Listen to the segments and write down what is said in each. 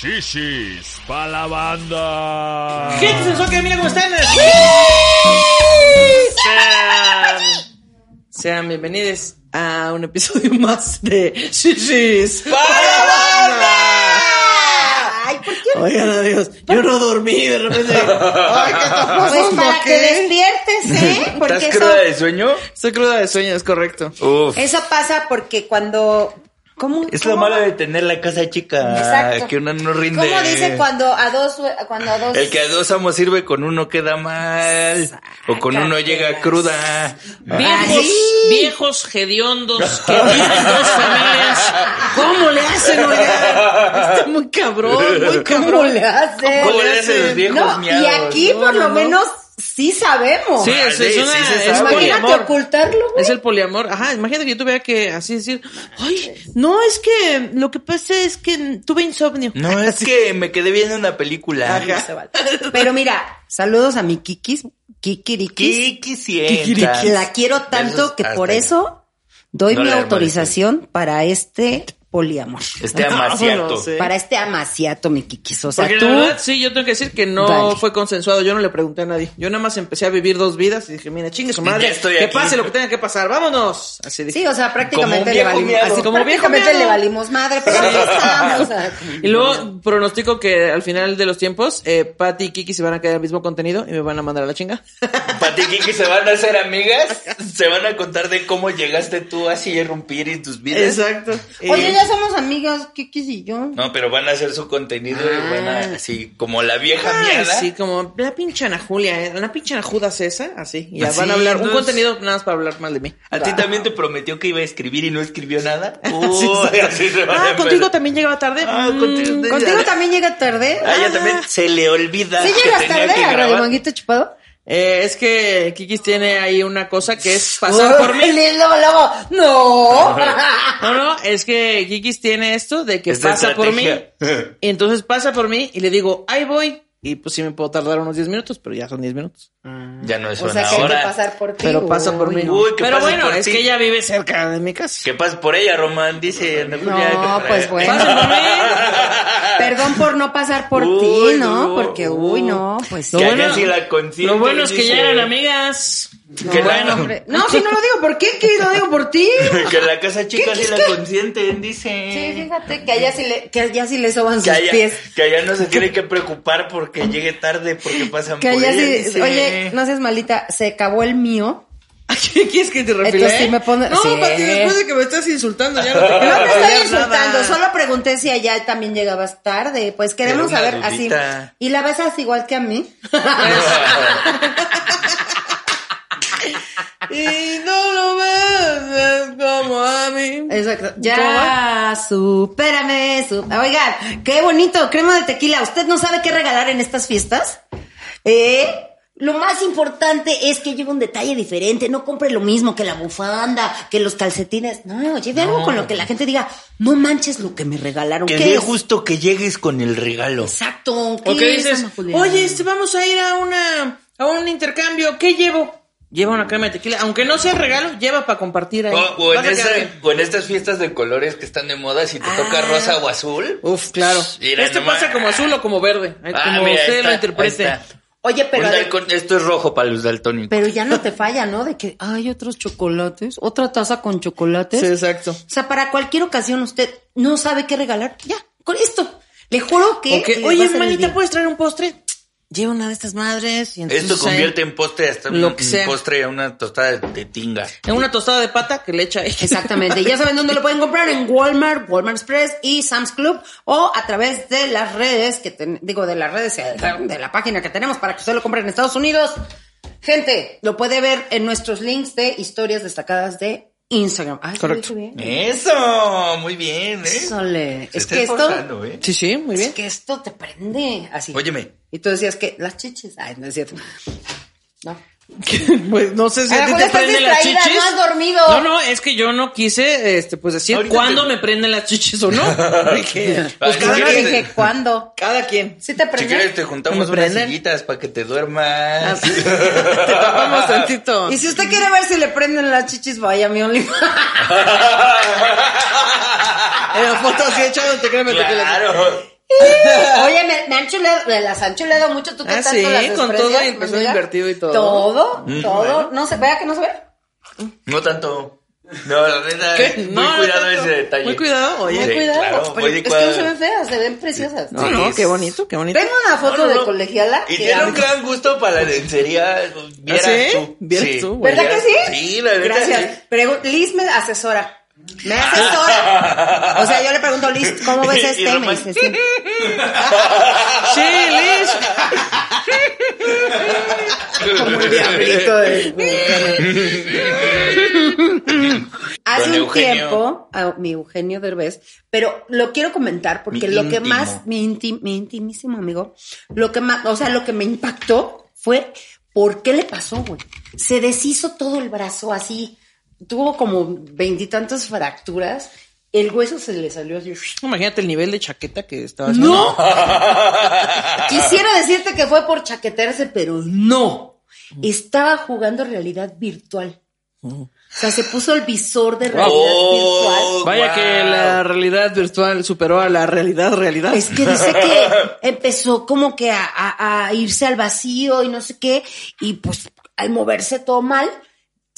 Shishis pa' la banda. Gente sensual, mira cómo están. Sean, sean bienvenidos a un episodio más de Shishis Ay, ¿por qué? Oigan, adiós. Yo no dormí de repente. Ay, ¿qué está Pues pasando para que despiertes, ¿eh? Porque ¿Estás eso, cruda de sueño? Estoy cruda de sueño, es correcto. Uf. eso pasa porque cuando... ¿Cómo? Es lo malo de tener la casa chica. Exacto. Que uno no rinde. ¿Cómo dice cuando a dos... Cuando a dos... El que a dos amos sirve con uno queda mal. O con uno llega cruda. Viejos, sí. viejos hediondos que viven dos familias. ¿Cómo le hacen, oigan? Está muy cabrón, muy cabrón. ¿Cómo le hace? ¿Cómo le hacen los viejos No, y aquí No, por no, lo no. menos sí sabemos. Sí, es, sí, es una, sí es sabe. Imagínate ocultarlo, güey. Es el poliamor. Ajá, imagínate que yo tuviera que así decir, ay, no, es que lo que pasa es que tuve insomnio. No, es que me quedé viendo una película. Ajá. Se vale. Pero mira, saludos a mi Kikis, Kikirikis. ¿Qué quisieras? La quiero tanto Besos que por eso doy No mi autorización para este poliamor. Este amaciato. Para este amaciato, mi Kikis. O sea, Porque tú. la verdad, sí, yo tengo que decir que no fue consensuado. Yo no le pregunté a nadie. Yo nada más empecé a vivir dos vidas y dije, mira, chingue su madre. Estoy que aquí. pase lo que tenga que pasar. Vámonos. Así dije. Sí, o sea, prácticamente le viejo valimos. miado. Así como Como viejo prácticamente le valimos madre, pero aquí estamos. o sea, Y luego pronostico que al final de los tiempos, eh, Patty y Kiki se van a quedar el mismo contenido y me van a mandar a la chinga. Pati y Kiki se van a hacer amigas. Se van a contar de cómo llegaste tú así a irrumpir en tus vidas. Exacto. Oye, ya somos amigos, Kikis y yo. No, pero van a hacer su contenido y van a, así, como la vieja Ay, miada. sí, como la pinche Ana Julia, ¿eh? la pinche Ana Judas esa, así. Y ya Así, van a hablar un contenido nada más para hablar mal de mí. ¿A ti también te prometió que iba a escribir y no escribió nada? Sí, Uy, sí. así se van a Ah, contigo también llegaba tarde. Ah, Mm, contigo- Contigo también llega tarde. A ella también se le olvida ¿Sí que llegas tenía tarde que a Radio. Manguito Chupado? Eh, es que Kikis tiene ahí una cosa que es pasar por mí. No. No, no, es que Kikis tiene esto de que Es de pasa por mí. Y entonces pasa por mí y le digo, ahí voy. Y pues sí me puedo tardar unos 10 minutos, pero ya son 10 minutos. Ya no es O una sea, que hay que hora. pasar por ti. Pero pasa por mí. Uy, que pero pase bueno, por es ti. que ella vive cerca de mi casa. ¿Qué pasa por ella, Román? Dice. No, que- pues bueno. Por mí. Perdón por no pasar por Uy, ti, ¿no? no. Porque, uy, no, pues. Lo Que bueno- así la Lo bueno es que dice. ya eran amigas. No, que la- bueno, hombre. No, si no lo digo por qué, que lo digo por ti. que la casa chica ¿Qué, sí la qué? consienten, dice. Sí, fíjate que allá sí le, que allá sí le soban sus Que allá, pies. que allá no se tiene que preocupar porque llegue tarde porque pasan Que por allá ella, sí, dice. oye, no seas malita, se acabó el mío. ¿A qué quieres que te? Entonces sí me pone- No, sí. Pati, después de que me estás insultando, ya no te quiero No te estoy insultando, nada. solo pregunté si allá también llegabas tarde. Pues queremos saber así. ¿Y la besas igual que a mí? Y no lo ves como a mí. Exacto. ¿Cómo Ya, supérame. su- Oigan, qué bonito, crema de tequila. ¿Usted no sabe qué regalar en estas fiestas? ¿Eh? Lo más importante es que lleve un detalle diferente. No compre lo mismo que la bufanda, que los calcetines. No, lleve algo con lo que la gente diga, no manches lo que me regalaron. Que ¿Qué dé es? justo que llegues con el regalo. Exacto. O que es, dices, oye, este, vamos a ir a una, a un intercambio, ¿qué llevo? Lleva una crema de tequila, aunque no sea regalo, lleva para compartir ahí. O, o en esa- o estas fiestas de colores que están de moda, si te toca Ah. rosa o azul. Uf, claro. Mira este nomás. pasa como azul o como verde, eh, Ah, como mira, usted está, lo interprete. Oye, pero, esto es rojo para los daltónicos. pero ya no te falla, ¿no? De que hay otros chocolates, otra taza con chocolates. Sí, exacto. O sea, para cualquier ocasión usted no sabe qué regalar. Ya, con esto. Le juro que. Le oye, servir manita, bien. ¿puedes traer un postre? Lleva una de estas madres y entonces Esto convierte en postre hasta Lo un, que un sea. postre a una tostada de, de tinga. en una tostada de pata que le echa ahí. Exactamente. Ya saben dónde lo pueden comprar en Walmart, Walmart Express y Sam's Club o a través de las redes que ten- digo de las redes de la página que tenemos para que usted lo compre en Estados Unidos. Gente, lo puede ver en nuestros links de historias destacadas de Instagram. Ay, ¿sí lo Correcto. dije bien? Eso, muy bien, ¿eh? Se es que esto ¿eh? Sí, sí, muy bien. es que esto te prende así. Óyeme. Y tú decías que las chichis, ay, no es cierto. No. pues no sé si A a ti te prenden las chichis. no has dormido. No, no, es que yo no quise, este, pues decir Ahorita cuándo te- me prenden las chichis o no. Pues cada si quien. dije, ¿cuándo? Cada quien. ¿Sí te Si prende? quieres te juntamos ¿Me unas prenden? sillitas para que te duermas. Te tapamos tantito. Y si usted quiere ver si le prenden las chichis, vaya a mi OnlyFans. Eh, foto así echándote, créeme. te- claro. Oye, me, me han chuleado, me las han chuleado mucho. ¿Tú qué Ah, tanto sí, las con todo y empezó invertido y todo. Todo, Mm, todo. bueno. No se vea que no se ve. No tanto. No, la neta, ¿Qué? muy No, no cuidado ese detalle. Muy cuidado, oye. Muy Sí, cuidado. claro, Pero es que no se ven feas, se ven preciosas. No, Sí, no, es- qué bonito, qué bonito. Tengo una foto No, no, de colegiala. Y que tiene un gran gusto para la lencería. Vieras ¿Ah, sí? tú. Vieras tú, güey. ¿Verdad que sí? Sí, la neta. Gracias. sí. Liz me asesora. Me asesora. O sea, yo le pregunto, Liz, ¿cómo ves este? Y me Román, dice, sí. Sí, Liz. Como el diablito de... Hace Don un Eugenio. tiempo, a mi Eugenio Derbez, pero lo quiero comentar porque Mi lo que más, mi, inti- mi intimísimo amigo, lo que más, o sea, lo que me impactó fue por qué le pasó, güey. Se deshizo todo el brazo así, tuvo como veintitantas fracturas, el hueso se le salió así. Imagínate el nivel de chaqueta que estaba haciendo. No. Quisiera decirte que fue por chaquetearse, pero no. Estaba jugando realidad virtual. O sea, se puso el visor de realidad Oh, Vaya wow. que la realidad virtual superó a la realidad realidad. virtual. Es que dice que empezó como que a, a- a irse al vacío y no sé qué. Y pues al moverse todo mal,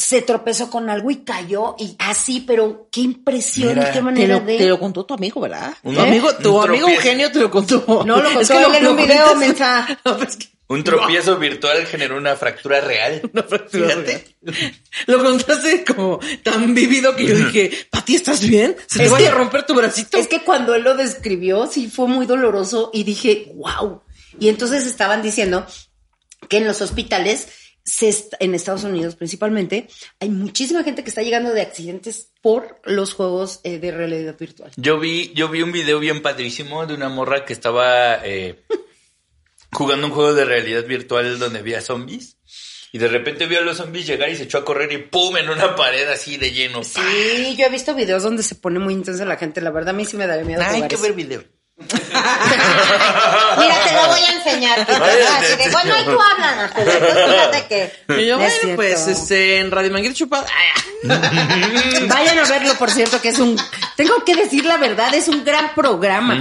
se tropezó con algo y cayó. Y así, pero qué impresión Mira. y qué Te manera lo, de... te lo contó tu amigo, ¿verdad? Un- tu amigo, tu un amigo. Eugenio te lo contó. No, lo Es contó que él en un video, cuentas- mensa. No, pues que- Un tropiezo virtual generó una fractura real. una fractura Fíjate. real. Lo contaste como tan vivido que yo dije, Pati, ¿estás bien? ¿Se te Es vaya que- a romper tu bracito? Es que cuando él lo describió, sí fue muy doloroso y dije, wow. Y entonces estaban diciendo que en los hospitales, se en Estados Unidos principalmente, hay muchísima gente que está llegando de accidentes por los juegos eh, de realidad virtual. Yo vi, yo vi un video bien padrísimo de una morra que estaba eh, jugando un juego de realidad virtual donde había zombies. Y de repente vio a los zombies llegar y se echó a correr y ¡pum! en una pared así de lleno. Sí, yo he visto videos donde se pone muy intensa la gente. La verdad, a mí sí me daría miedo. Hay que ver video. Mira, te lo voy a enseñar. Así te que, bueno, ahí tú hablas. Fíjate que. Y yo, es bueno, pues, este, en Radio Manguito Chupado. Vayan a verlo, por cierto, que es un... Tengo que decir la verdad, es un gran programa.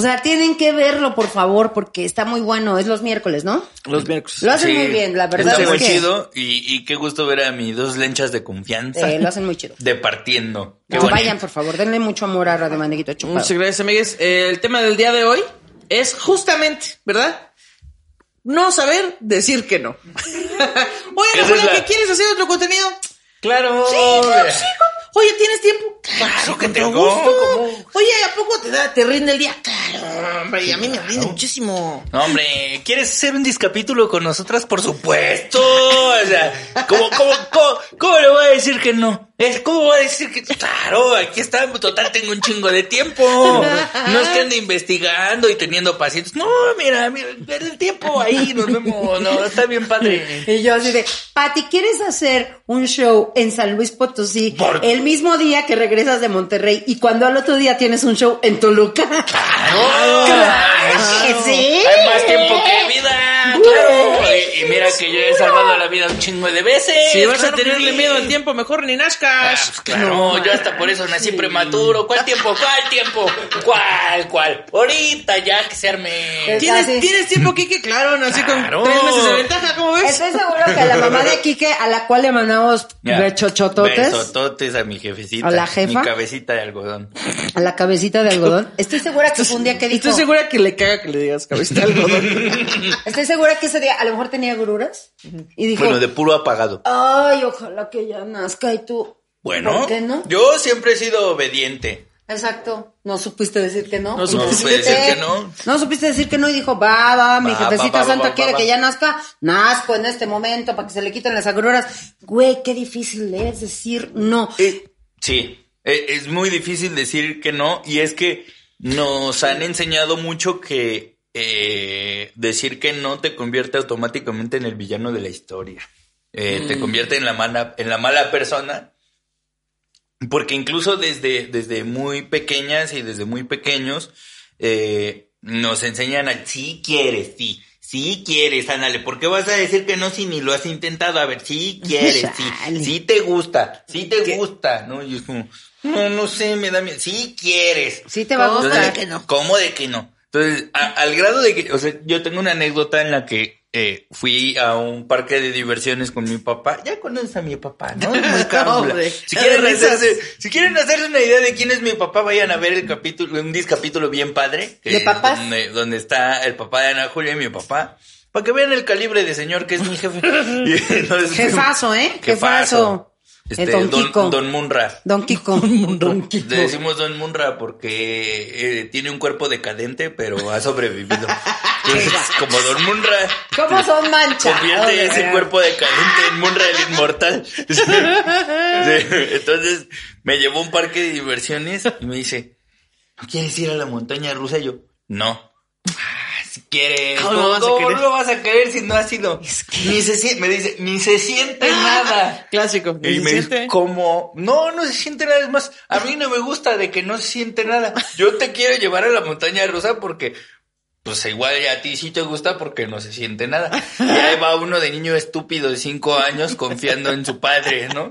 O sea, tienen que verlo, por favor, porque está muy bueno. Es los miércoles, ¿no? Los miércoles. Lo hacen Sí, muy bien, la verdad Está es muy que... chido y, y qué gusto ver a mis dos lenchas de confianza. Eh, lo hacen muy chido. Departiendo. Qué No, vayan, por favor, denle mucho amor a Radio Mandeguito Chupado. Muchas gracias, amigues. Eh, el tema del día de hoy es justamente, ¿verdad? No saber decir que no. Oye, Julia, la- ¿que quieres hacer otro contenido? Claro. Sí, claro, sí, Oye, ¿tienes tiempo? Claro que tengo, gusto. Oye, ¿a poco te da, te rinde el día? Claro, hombre, y a mí me rinde muchísimo. No, hombre, ¿quieres hacer un discapítulo con nosotras? Por supuesto. O sea, ¿cómo, cómo, cómo, cómo le voy a decir que no? Es, ¿Cómo voy a decir que claro? Aquí está, total, tengo un chingo de tiempo. No es que ande investigando y teniendo pacientes. No, mira, mira, el tiempo ahí, nos vemos. No, está bien padre. Y yo así de, Pati, ¿quieres hacer un show en San Luis Potosí Por- el mismo día que regresas de Monterrey y cuando al otro día tienes un show en Toluca? ¡Claro! Claro sí. Hay más tiempo que vida, claro. Y, mira que yo he salvado la vida un chingo de veces. Si vas a claro tenerle miedo al tiempo, mejor ni Ah, nazcas. pues claro, yo hasta por eso nací prematuro. ¿Cuál tiempo? ¿Cuál tiempo? ¿Cuál? ¿Cuál? Ahorita ya que se arme. ¿Tienes, Así. ¿Tienes tiempo, Kike? Claro, nací Claro. con tres meses de ventaja, ¿cómo ves? Estoy seguro que la mamá de Quique, a la cual le mandamos bechochototes, Besototes a mi jefecita. ¿A la jefa? Mi cabecita de algodón. a la cabecita de algodón. Estoy segura que fue un día que dijo... Estoy segura que le caga que le digas cabeza de algodón. Estoy segura que ese día a lo mejor tenía gruras y dijo, Bueno, de puro apagado. ay, ojalá que ya nazca y tú. Bueno, ¿Por qué no? yo siempre he sido obediente. Exacto. No supiste decir que no. No supiste Supiste- decir que no. No supiste decir que no y dijo, va, va, mi Va, jefecita va, va, santa va, quiere va, que ya nazca. Nazco en este momento para que se le quiten las agruras. Güey, qué difícil es decir no. Eh, sí, eh, es muy difícil decir que no y es que nos han enseñado mucho que eh, decir que no te convierte automáticamente en el villano de la historia. Eh, Te convierte en la mala, en la mala persona. Porque incluso desde, desde muy pequeñas y desde muy pequeños eh, nos enseñan a si quieres, sí, sí quieres, ándale, ¿por qué vas a decir que no si ni lo has intentado? A ver, si quieres, sí, sí te gusta, sí te gusta, ¿no? Y es como, no, no sé, me da miedo, sí quieres. Sí te va a ¿Cómo gustar. de que no? ¿Cómo de que no? Entonces, a- al grado de que, o sea, yo tengo una anécdota en la que eh, fui a un parque de diversiones con mi papá. Ya conoces a mi papá, ¿no? Muy. Hombre, si, quieren hacerse, si quieren hacerse una idea de quién es mi papá, vayan a ver el capítulo, un discapítulo bien padre. que ¿De papás? Donde, donde está el papá de Ana Julia y mi papá. Para que vean el calibre de señor que es mi jefe. Entonces- Jefazo, ¿eh? Jefazo. Jefazo. Este, El Don don, Kiko. don Munra. Don Kiko. Don Kiko. Le decimos Don Munra porque eh, tiene un cuerpo decadente, pero ha sobrevivido. Entonces, como Don Munra. ¿Cómo son manchados? Convierte ese verdad? cuerpo decadente en Munra el inmortal. Sí. Sí. Entonces me llevó a un parque de diversiones y me dice, ¿no quieres ir a la montaña rusa? Y yo, no. "Ah, Si quieres, ¿Cómo ¿cómo, vas lo vas a querer si no has ido? Ni se siente, me dice, ni se siente nada. Clásico. Y ¿Se me siente? dice, ¿cómo? No, no se siente nada. Es más, a mí no me gusta de que no se siente nada. Yo te quiero llevar a la montaña rusa porque, pues igual a ti sí te gusta porque no se siente nada. Y ahí va uno de niño estúpido de cinco años confiando en su padre, ¿no?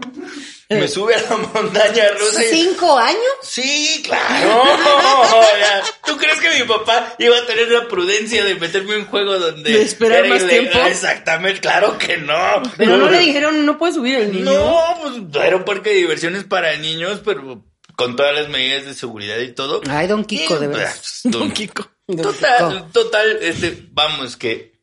Me sube a la montaña rusa y... ¿Cinco años? Sí, claro. Ya, ¿Tú crees que mi papá iba a tener la prudencia de meterme en un juego donde... ¿De esperar era más ilegal? tiempo? Exactamente, claro que no. Pero no le dijeron, no puede subir el niño. No, pues era un parque de diversiones para niños, pero con todas las medidas de seguridad y todo. Ay, Don Kiko, Y, de verdad. pues, Don Kiko. Total, total, este, vamos, que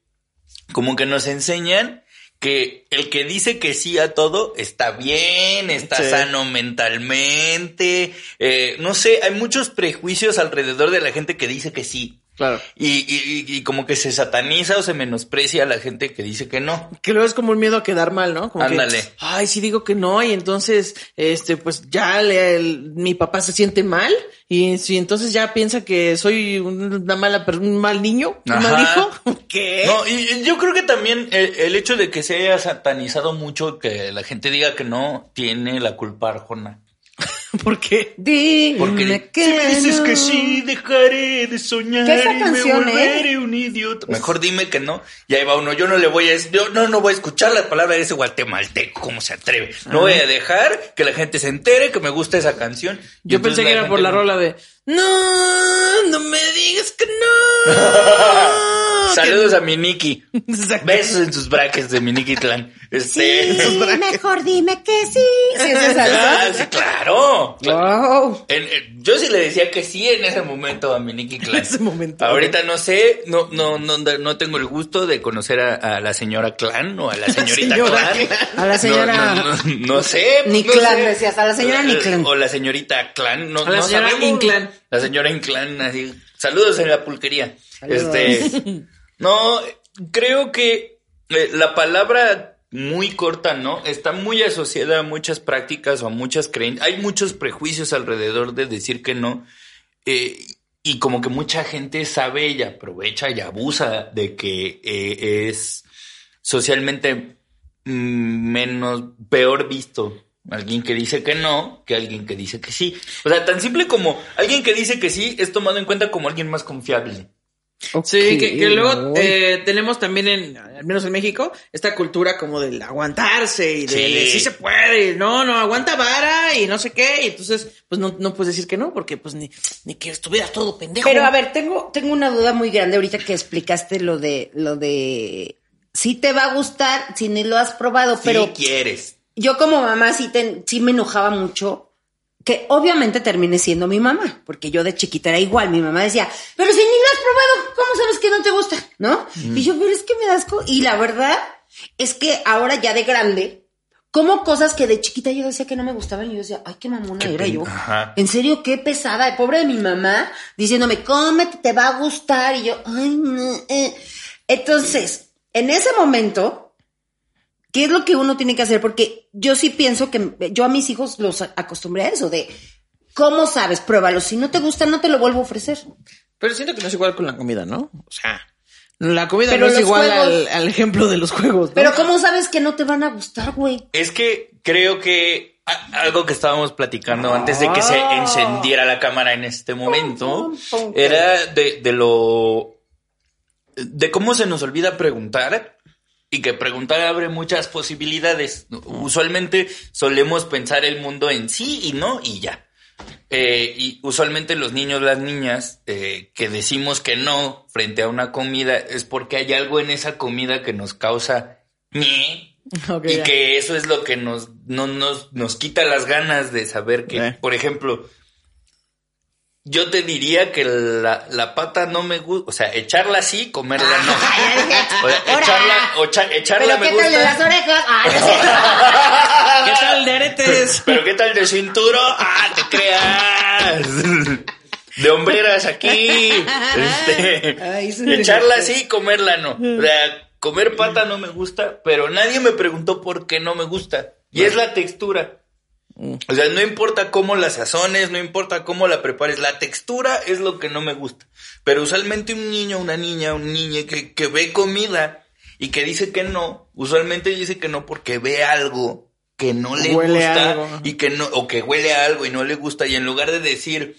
como que nos enseñan que el que dice que sí a todo está bien, está Sí. sano mentalmente, eh, no sé, hay muchos prejuicios alrededor de la gente que dice que sí. Claro. Y, y, y- y como que se sataniza o se menosprecia a la gente que dice que no. Que luego es como un miedo a quedar mal, ¿no? Como Ándale. Que, Ay, si digo que no, y entonces, este, pues ya le- el- mi papá se siente mal, y si entonces ya piensa que soy una mala, per- un mal niño, un mal Ajá. hijo. ¿Qué? No, y, y yo creo que también el, el hecho de que se haya satanizado mucho, que la gente diga que no, tiene la culpa Arjona. ¿Por qué? Dime Porque que si me dices no. que sí, dejaré de soñar ¿Qué esa y me volveré un idiota. Mejor dime que no. Y ahí va uno, yo no le voy a yo no, no voy a escuchar la palabra de ese guatemalteco, ¿cómo se atreve? No voy a dejar que la gente se entere que me gusta esa canción. Y Yo pensé que era por la rola de No, no me digas que no. Saludos a mi Nikki. Besos en sus brackets de mi Nikki Clan. Este. Sí, mejor dime que sí. Sí, es esa, Ah, claro. Wow. En- en- yo sí le decía que sí en ese momento a mi Nicky Clan. En ese momento. Ahorita no sé, no, no, no, no tengo el gusto de conocer a, a la señora Clan o a la señorita señora Clan. A la señora- No, no, no, no sé. Ni no Clan, sé. decías, a la señora ni Clan. O la señorita Clan. No, A la no señora sabemos. Inclán. La señora Inclán, así. Saludos en la pulquería. Saludos. Este. No, creo que eh, la palabra muy corta, ¿no? Está muy asociada a muchas prácticas o a muchas creencias. Hay muchos prejuicios alrededor de decir que no. eh, y como que mucha gente sabe y aprovecha y abusa de que eh, es socialmente mm, menos, peor visto alguien que dice que no que alguien que dice que sí. O sea, tan simple como alguien que dice que sí es tomado en cuenta como alguien más confiable. Sí, que, que luego eh, tenemos también en, al menos en México, esta cultura como del aguantarse y de, Sí. sí se puede, y no, no, aguanta vara y no sé qué, y entonces pues no, no puedes decir que no, porque pues ni, ni que estuvieras todo pendejo. Pero a ver, tengo, tengo una duda muy grande ahorita que explicaste lo de, lo de, sí te va a gustar si ni lo has probado, pero si quieres. yo como mamá sí, te- sí me enojaba mucho, que obviamente terminé siendo mi mamá, porque yo de chiquita era igual, mi mamá decía, pero si ni lo has probado, ¿cómo sabes que no te gusta? ¿No? Y yo, pero es que me das asco. Y la verdad es que ahora ya de grande, como cosas que de chiquita yo decía que no me gustaban y yo decía, ay, qué mamona Qué era yo. Ajá. En serio, qué pesada, pobre de mi mamá, diciéndome, cómete, te va a gustar. Y yo, ay, no. eh". Entonces, en ese momento, ¿qué es lo que uno tiene que hacer? Porque yo sí pienso que yo a mis hijos los acostumbré a eso, de, ¿cómo sabes? Pruébalo. Si no te gusta, no te lo vuelvo a ofrecer. Pero siento que no es igual con la comida, ¿no? O sea, la comida Pero no es igual al, juegos- al ejemplo de los juegos. ¿no? Pero ¿cómo sabes que no te van a gustar, güey? Es que creo que a- algo que estábamos platicando antes de que se Ah. encendiera la cámara en este momento Pum, pum, pum. era de, de lo de cómo se nos olvida preguntar y que preguntar abre muchas posibilidades. Usualmente solemos pensar el mundo en sí y no y ya. Eh, y usualmente los niños, las niñas, eh, que decimos que no frente a una comida es porque hay algo en esa comida que nos causa ñe, y ya. que eso es lo que nos, no, nos, nos quita las ganas de saber que, Eh. por ejemplo, yo te diría que la, la pata no me gusta, o sea, echarla así, comerla no. O sea, echarla, o echa- echarla Pero me ¿qué tal de las gusta. orejas? Ah, no sé. ¿Qué tal de aretes? Pero ¿qué tal de cinturón? ¡Ah, te creas! De hombreras aquí. Este, Ay, sí. echarla así, comerla no. O sea, comer pata no me gusta, pero nadie me preguntó por qué no me gusta. Y es la textura. O sea, no importa cómo la sazones, no importa cómo la prepares, la textura es lo que no me gusta. Pero usualmente un niño, una niña, un niño que, que ve comida y que dice que no, usualmente dice que no porque ve algo que no le Huele gusta algo, y que no, o que huele a algo y no le gusta y en lugar de decir,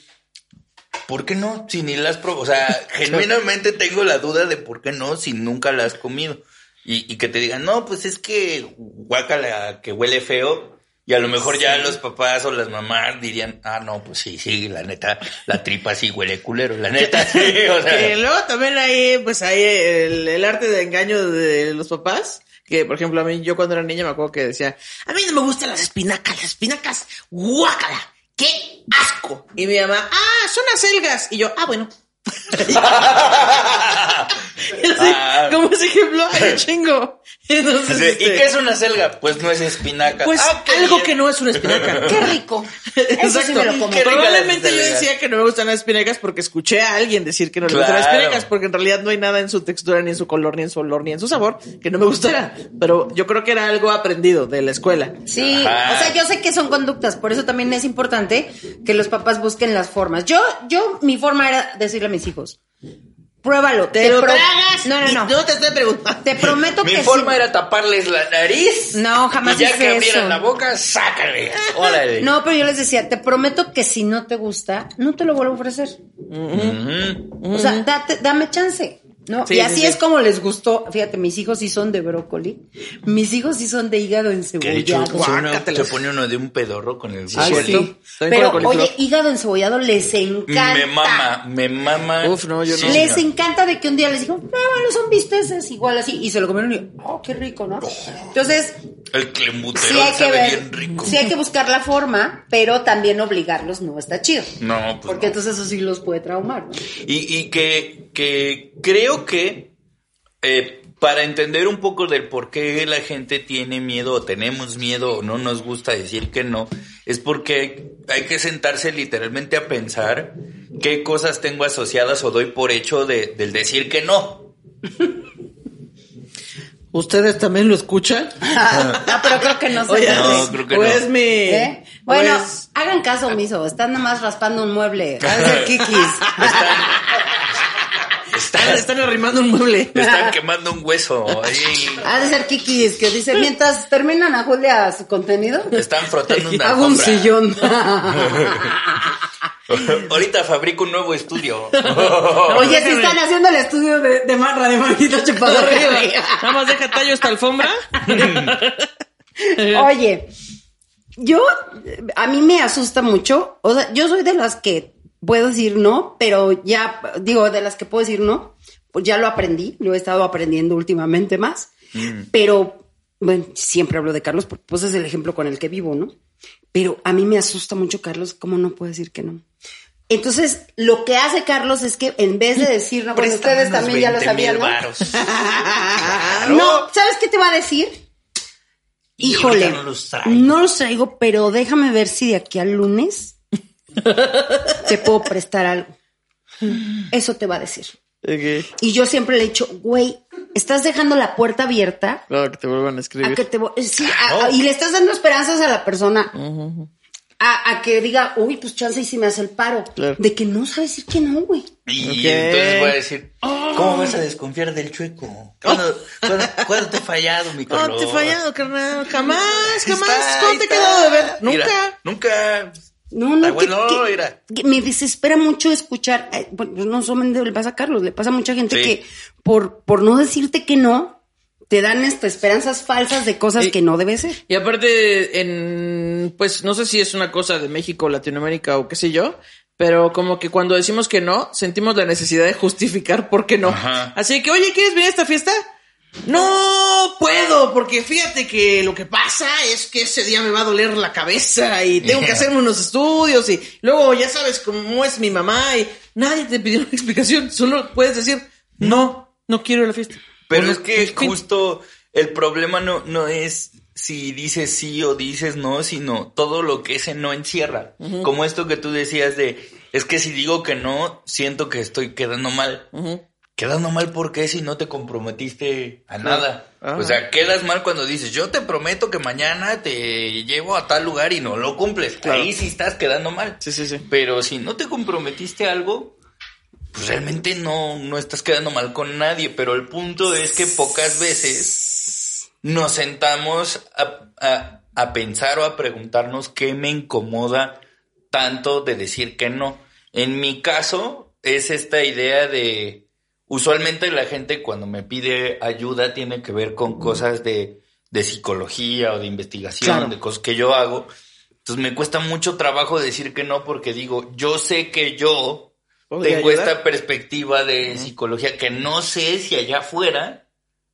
¿por qué no? Si ni la has probado, o sea, genuinamente tengo la duda de por qué no si nunca la has comido. Y, y que te digan, no, pues es que guácala, que huele feo. Y a lo mejor ya los papás o las mamás dirían, ah, no, pues sí, sí, la neta, la tripa sí huele culero, la neta, sí, o Que sea. luego también hay, pues hay el, el arte de engaño de los papás. Que, por ejemplo, a mí, yo cuando era niña me acuerdo que decía, a mí no me gustan las espinacas, las espinacas, guácala, qué asco. Y mi mamá, ah, son acelgas. Y yo, ah, bueno. Así, Ah. como ese ejemplo, hay un chingo. Entonces, ¿Y este, qué es una selga? Pues no es espinaca. Pues Ah, algo bien. que no es una espinaca. Qué rico. Eso sí me lo como. Qué rica Probablemente yo decía que no me gustan las espinacas porque escuché a alguien decir que no le gustan las espinacas, porque en realidad no hay nada en su textura, ni en su color, ni en su olor, ni en su sabor que no me gustara. Pero yo creo que era algo aprendido de la escuela. Sí, Ajá. o sea, yo sé que son conductas, por eso también es importante que los papás busquen las formas. Yo, yo, mi forma era decirle a mis hijos, pruébalo. Te, lo pro- tragas. No, no, y no. No te estoy preguntando. Te prometo Mi que forma sí. era taparles la nariz. No, jamás Y ya hice que abrieran eso. la boca, sácale. Órale. No, pero yo les decía, te prometo que si no te gusta, no te lo vuelvo a ofrecer. O sea, date- dame chance. ¿No? Sí, y sí, así sí. es como les gustó. Fíjate, mis hijos sí son de brócoli. Mis hijos sí son de hígado encebollado. se, Guácatelas. se pone uno de un pedorro con el Ah, hueso. sí. Sí. Soy Pero, oye, hígado encebollado les encanta. Me mama, me mama. Uf, no, yo no. Les señor. encanta de que un día les digo, no, bueno, son bisteces, igual así, y se lo comieron y, oh, qué rico, ¿no? Entonces, El clembuterol sí hay que sabe ver, bien rico. sí hay que buscar la forma, pero también obligarlos no está chido. No, pues Porque no. entonces eso sí los puede traumar, ¿no? Y, y que, que creo que eh, para entender un poco del por qué la gente tiene miedo o tenemos miedo o no nos gusta decir que no, es porque hay que sentarse literalmente a pensar qué cosas tengo asociadas o doy por hecho de, del decir que no. ¿Ustedes también lo escuchan? No, pero creo que no se Oye, No, creo que o no. es mi... ¿Eh? Bueno, pues- hagan caso omiso, están nada más raspando un mueble. De kikis. Están, están arrimando un mueble. Están quemando un hueso. ahí. Ha de ser kikis, que dice, mientras terminan a Julia su contenido, Están frotando una hago un sillón. Ahorita fabrico un nuevo estudio. Oye, si están haciendo el estudio de, de Marra de Marquito Chupador. Nada más deja tallo esta alfombra. Oye, yo, a mí me asusta mucho. O sea, yo soy de las que puedo decir no, pero ya, digo, de las que puedo decir no, pues ya lo aprendí, lo he estado aprendiendo últimamente más. Pero, bueno, siempre hablo de Carlos, porque pues es el ejemplo con el que vivo, ¿no? Pero a mí me asusta mucho, Carlos, ¿cómo no puedo decir que no? Entonces, lo que hace Carlos es que en vez de decir, no, bueno, ustedes también ya lo 20,000 sabían, ¿no? ¿sabes qué te va a decir? Híjole, ahorita no los traigo. no los traigo, pero déjame ver si de aquí al lunes te puedo prestar algo. Eso te va a decir. Y yo siempre le he dicho, güey, estás dejando la puerta abierta Claro, que te vuelvan a a escribir. que te vo- sí, a- a- y le estás dando esperanzas a la persona. A, a que diga, uy, pues chance y si me hace el paro. Claro. De que no sabe decir que no, güey. Y entonces voy a decir, ¿cómo vas a desconfiar del chueco? ¿Cuándo, cuándo, cuándo te he fallado, mi No, Carlos? te he fallado, carnal. Jamás, jamás. está, ¿Cuándo te he quedado de ver? Mira, Nunca. No, no, bueno, que- mira. que me desespera mucho escuchar, eh, bueno, no solamente le pasa a Carlos, le pasa a mucha gente Sí. que por, por no decirte que no, te dan este, esperanzas falsas de cosas Y- que no debe ser. Y aparte, en, pues no sé si es una cosa de México, Latinoamérica o qué sé yo, pero como que cuando decimos que no, sentimos la necesidad de justificar por qué no. Ajá. Así que, oye, ¿quieres venir a esta fiesta? No puedo, porque fíjate que lo que pasa es que ese día me va a doler la cabeza y tengo que hacerme unos estudios y luego ya sabes cómo es mi mamá y nadie te pidió una explicación, solo puedes decir, no, no quiero la fiesta. Pero es que justo el problema no, no es si dices sí o dices no, sino todo lo que ese no encierra. Como esto que tú decías de, es que si digo que no, siento que estoy quedando mal. Quedando mal porque si no te comprometiste a nada. O sea, quedas mal cuando dices, yo te prometo que mañana te llevo a tal lugar y no lo cumples. Claro. Ahí sí estás quedando mal. Sí, sí, sí. Pero si no te comprometiste a algo, pues realmente no, no estás quedando mal con nadie. Pero el punto es que pocas veces nos sentamos a, a- a pensar o a preguntarnos qué me incomoda tanto de decir que no. En mi caso, es esta idea de. Usualmente la gente cuando me pide ayuda tiene que ver con cosas de, de psicología o de investigación, Claro. de cosas que yo hago. Entonces me cuesta mucho trabajo decir que no porque digo, yo sé que yo ¿Podría tengo ayudar? esta perspectiva de psicología que no sé si allá afuera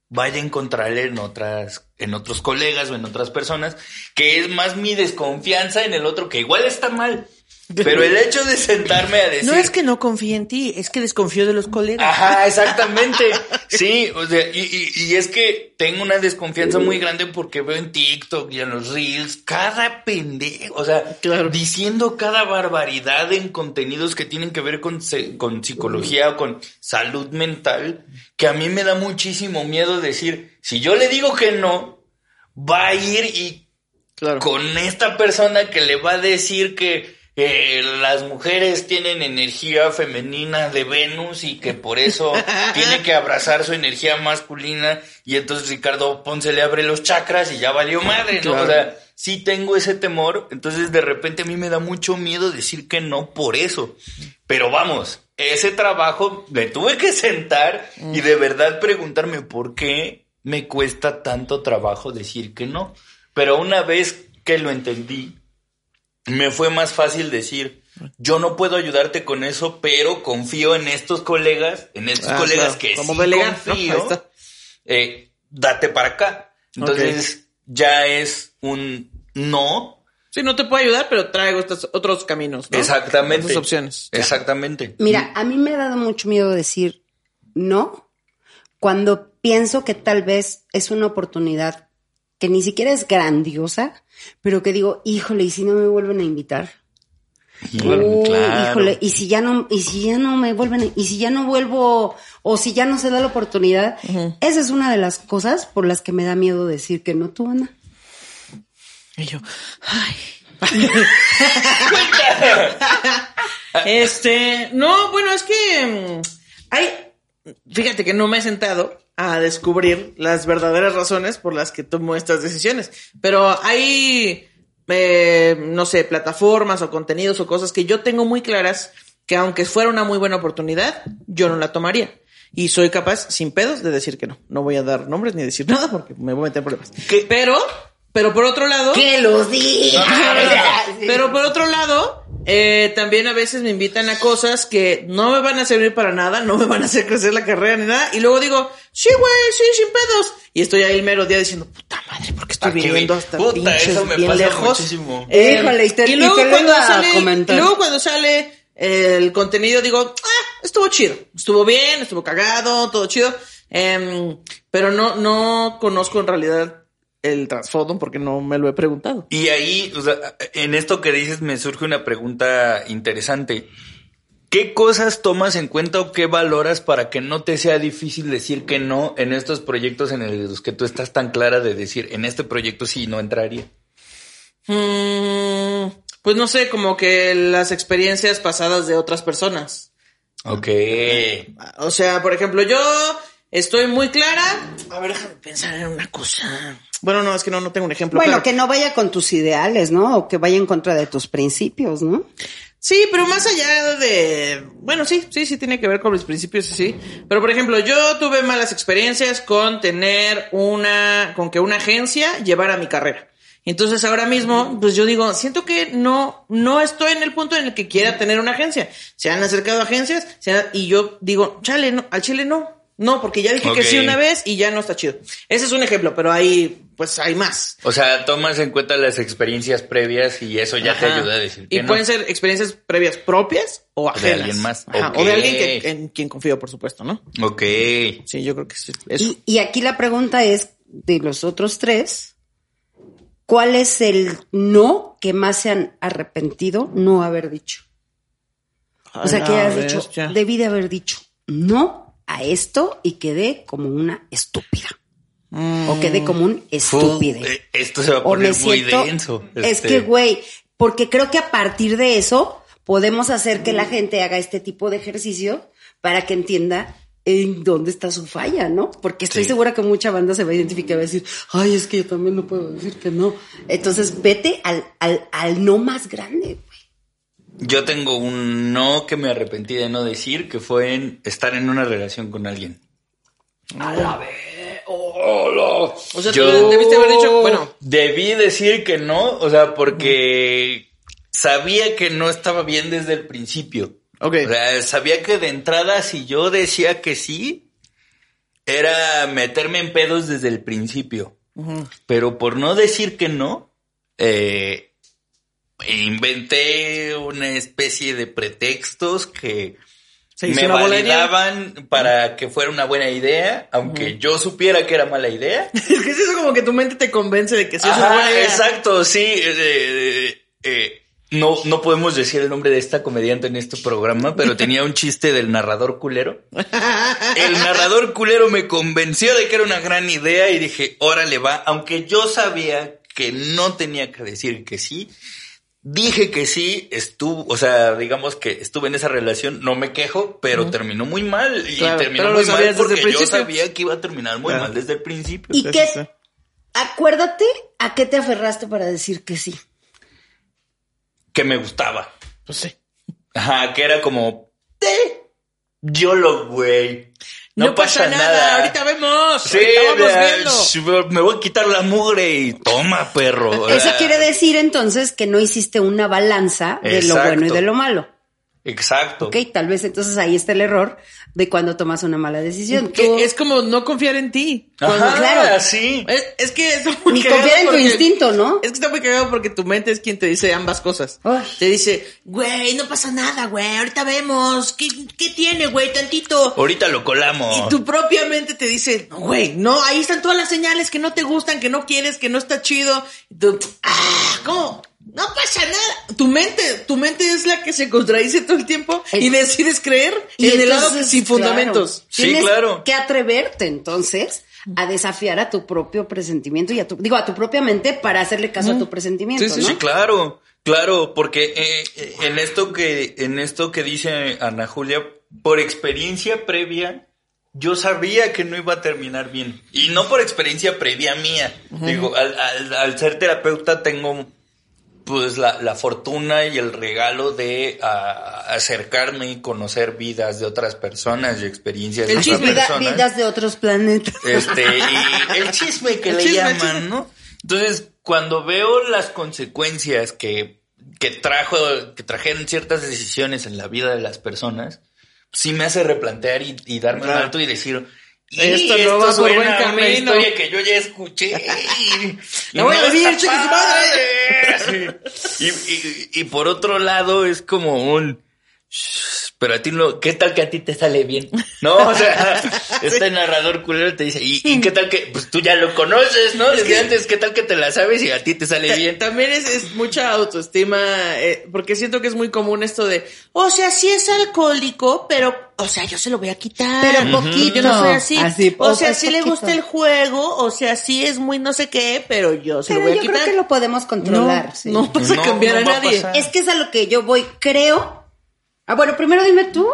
vaya a encontrar en otras, en otros colegas o en otras personas, que es más mi desconfianza en el otro, que igual está mal. Pero el hecho de sentarme a decir. No es que no confíe en ti, es que desconfío de los colegas. Ajá, exactamente. Sí, o sea, y, y- y es que tengo una desconfianza muy grande porque veo en TikTok y en los Reels cada pendejo, o sea, Claro. diciendo cada barbaridad en contenidos que tienen que ver con, con psicología o con salud mental, que a mí me da muchísimo miedo decir, si yo le digo que no, va a ir y Claro. con esta persona que le va a decir que eh, las mujeres tienen energía femenina de Venus y que por eso tiene que abrazar su energía masculina y entonces Ricardo Ponce le abre los chakras y ya valió madre, ¿no? Claro. O sea, sí tengo ese temor, entonces de repente a mí me da mucho miedo decir que no por eso. Pero vamos, ese trabajo me tuve que sentar y de verdad preguntarme por qué me cuesta tanto trabajo decir que no. Pero una vez que lo entendí, me fue más fácil decir, yo no puedo ayudarte con eso, pero confío en estos colegas, en estos Ah, colegas claro. que Como sí confío, eh, date para acá. Entonces ya es un no. Sí, no te puedo ayudar, pero traigo estos otros caminos, ¿no? Exactamente. Otras opciones. Exactamente. Mira, a mí me ha dado mucho miedo decir no cuando pienso que tal vez es una oportunidad que ni siquiera es grandiosa, pero que digo, híjole, ¿y si no me vuelven a invitar? Uy, híjole, y si ya no, y si ya no me vuelven, a- y si ya no vuelvo, o si ya no se da la oportunidad, esa es una de las cosas por las que me da miedo decir que no, tú, Ana. Y yo, ay. este, no, bueno, es que mm, hay, fíjate que no me he sentado a descubrir las verdaderas razones por las que tomo estas decisiones, pero hay, eh, no sé, plataformas o contenidos o cosas que yo tengo muy claras que aunque fuera una muy buena oportunidad, yo no la tomaría. Y soy capaz, sin pedos, de decir que no. No voy a dar nombres ni decir nada porque me voy a meter en problemas. ¿Qué? Pero, pero por otro lado... ¡Que lo diga! Pero por otro lado, eh, también a veces me invitan a cosas que no me van a servir para nada, no me van a hacer crecer la carrera ni nada, y luego digo, sí, güey, sí, sin pedos. Y estoy ahí el mero día diciendo, puta madre, ¿por qué estoy Aquí vi- viniendo hasta puta, pinches eso me bien pasa lejos? muchísimo. Eh, Híjole, y te- y luego cuando sale, luego cuando sale el contenido digo, ah, estuvo chido, estuvo bien, estuvo cagado, todo chido, Em, pero no, no conozco en realidad el trasfondo porque no me lo he preguntado. Y ahí, o sea, en esto que dices me surge una pregunta interesante. ¿Qué cosas tomas en cuenta o qué valoras para que no te sea difícil decir que no en estos proyectos en los que tú estás tan clara de decir, en este proyecto sí no entraría? Mm, pues no sé, como que las experiencias pasadas de otras personas. Ok. O sea, por ejemplo, yo estoy muy clara. A ver, déjame pensar en una cosa. Bueno, no, es que no, no tengo un ejemplo. Bueno, claro. que no vaya con tus ideales, ¿no? O que vaya en contra de tus principios, ¿no? Sí, pero más allá de, bueno, sí, sí, sí tiene que ver con mis principios, sí, sí. Pero por ejemplo, yo tuve malas experiencias con tener una, con que una agencia llevara mi carrera. Entonces ahora mismo, pues yo digo, siento que no, no estoy en el punto en el que quiera tener una agencia. Se han acercado agencias, se han- y yo digo, chale, no, al chile no. No, porque ya dije que sí una vez y ya no está chido. Ese es un ejemplo, pero hay, pues hay más. O sea, tomas en cuenta las experiencias previas y eso ya te ayuda a decir Y que no. pueden ser experiencias previas propias o de ajenas. alguien más. Ajá. O de alguien que, en quien confío, por supuesto, ¿no? Ok. Sí, yo creo que sí. Eso. Y, y aquí la pregunta es, de los otros tres, ¿cuál es el no que más se han arrepentido no haber dicho? O sea, que has dicho, debí de haber dicho no a esto y quedé como una estúpida. O quedé como un estúpido. Eh, esto se va a poner muy siento. denso. Es Este, que, güey, porque creo que a partir de eso podemos hacer que la gente haga este tipo de ejercicio para que entienda en dónde está su falla, ¿no? Porque estoy Sí. segura que mucha banda se va a identificar y va a decir, ay, es que yo también no puedo decir que no. Entonces, vete al, al, al no más grande, güey. Yo tengo un no que me arrepentí de no decir, que fue en estar en una relación con alguien. O sea, Yo tú debiste haber dicho, bueno, debí decir que no, o sea, porque sabía que no estaba bien desde el principio. ok. O sea, sabía que de entrada si yo decía que sí, era meterme en pedos desde el principio. Pero por no decir que no, eh, inventé una especie de pretextos que me validaban para que fuera una buena idea, aunque yo supiera que era mala idea. Es que es eso como que tu mente te convence de que sí es una buena idea. exacto, sí. eh, eh, eh, no, no podemos decir el nombre de esta comediante en este programa, pero tenía un chiste del narrador culero. El narrador culero me convenció de que era una gran idea y dije, órale va, aunque yo sabía que no tenía que decir que sí. Dije que sí, estuvo, o sea, digamos que estuve en esa relación, no me quejo, pero terminó muy mal. Y Claro, terminó lo muy mal sabías desde el porque yo principio. sabía que iba a terminar muy Claro. mal desde el principio. ¿Y sí. Acuérdate a qué te aferraste para decir que sí. Que me gustaba. Pues sí. Ajá, que era como, eh, YOLO, güey. No, pasa, nada. ahorita vemos. Sí, ahorita vamos viendo. me voy a quitar la mugre y toma, perro. Eso quiere decir entonces que no hiciste una balanza de lo bueno y de lo malo. Exacto. Ok, tal vez entonces ahí está el error de cuando tomas una mala decisión. Que Tú- es como no confiar en ti. Ajá, claro. sí. Es, es que está muy Ni confiar en tu instinto, ¿no? Es que está muy cagado porque tu mente es quien te dice ambas cosas. Te dice, güey, no pasa nada, güey, ahorita vemos. ¿Qué, qué tiene, güey, tantito? Ahorita lo colamos. Y tu propia mente te dice, "No, güey, no, ahí están todas las señales que no te gustan, que no quieres, que no está chido. Y tú, ah, ¿cómo? No pasa nada. Tu mente, tu mente es la que se contradice todo el tiempo y decides creer Y en el lado entonces, sin claro, fundamentos. Sí, tienes claro. que atreverte entonces a desafiar a tu propio presentimiento y a tu, digo, a tu propia mente para hacerle caso a tu presentimiento, Sí, sí, ¿no? Sí, claro, claro, porque eh, eh, en esto que en esto que dice Ana Julia, por experiencia previa, yo sabía que no iba a terminar bien y no por experiencia previa mía. Digo, al, al- al ser terapeuta tengo pues la, la fortuna y el regalo de ah, acercarme y conocer vidas de otras personas y experiencias El de otras chisme. Personas. vidas de otros planetas. Este, y el chisme que El le chisme, llaman, chisme. ¿no? Entonces, cuando veo las consecuencias que, que trajo, que trajeron ciertas decisiones en la vida de las personas, sí me hace replantear y, y darme un alto y decir, "Y Esto no va por buen camino". historia que yo ya escuché. La voy a padre. Y, y- y por otro lado, es como un. "Shh, Pero a ti no, ¿qué tal que a ti te sale bien? No, o sea, este narrador culero te dice, ¿y, y qué tal que, pues tú ya lo conoces, ¿no? Desde antes, ¿qué tal que te la sabes y a ti te sale bien? También es, es mucha autoestima, eh, porque siento que es muy común esto de, o sea, sí es alcohólico, pero, o sea, yo se lo voy a quitar. Pero poquito. Yo no soy así. Así, o sea, sí le poquito. gusta el juego, o sea, sí es muy no sé qué, pero yo se Pero lo voy yo a quitar. creo que lo podemos controlar. no, sí. no vas a No, cambiar no a a nadie. pasar. Es que es a lo que yo voy, creo. Ah, bueno, primero dime tú,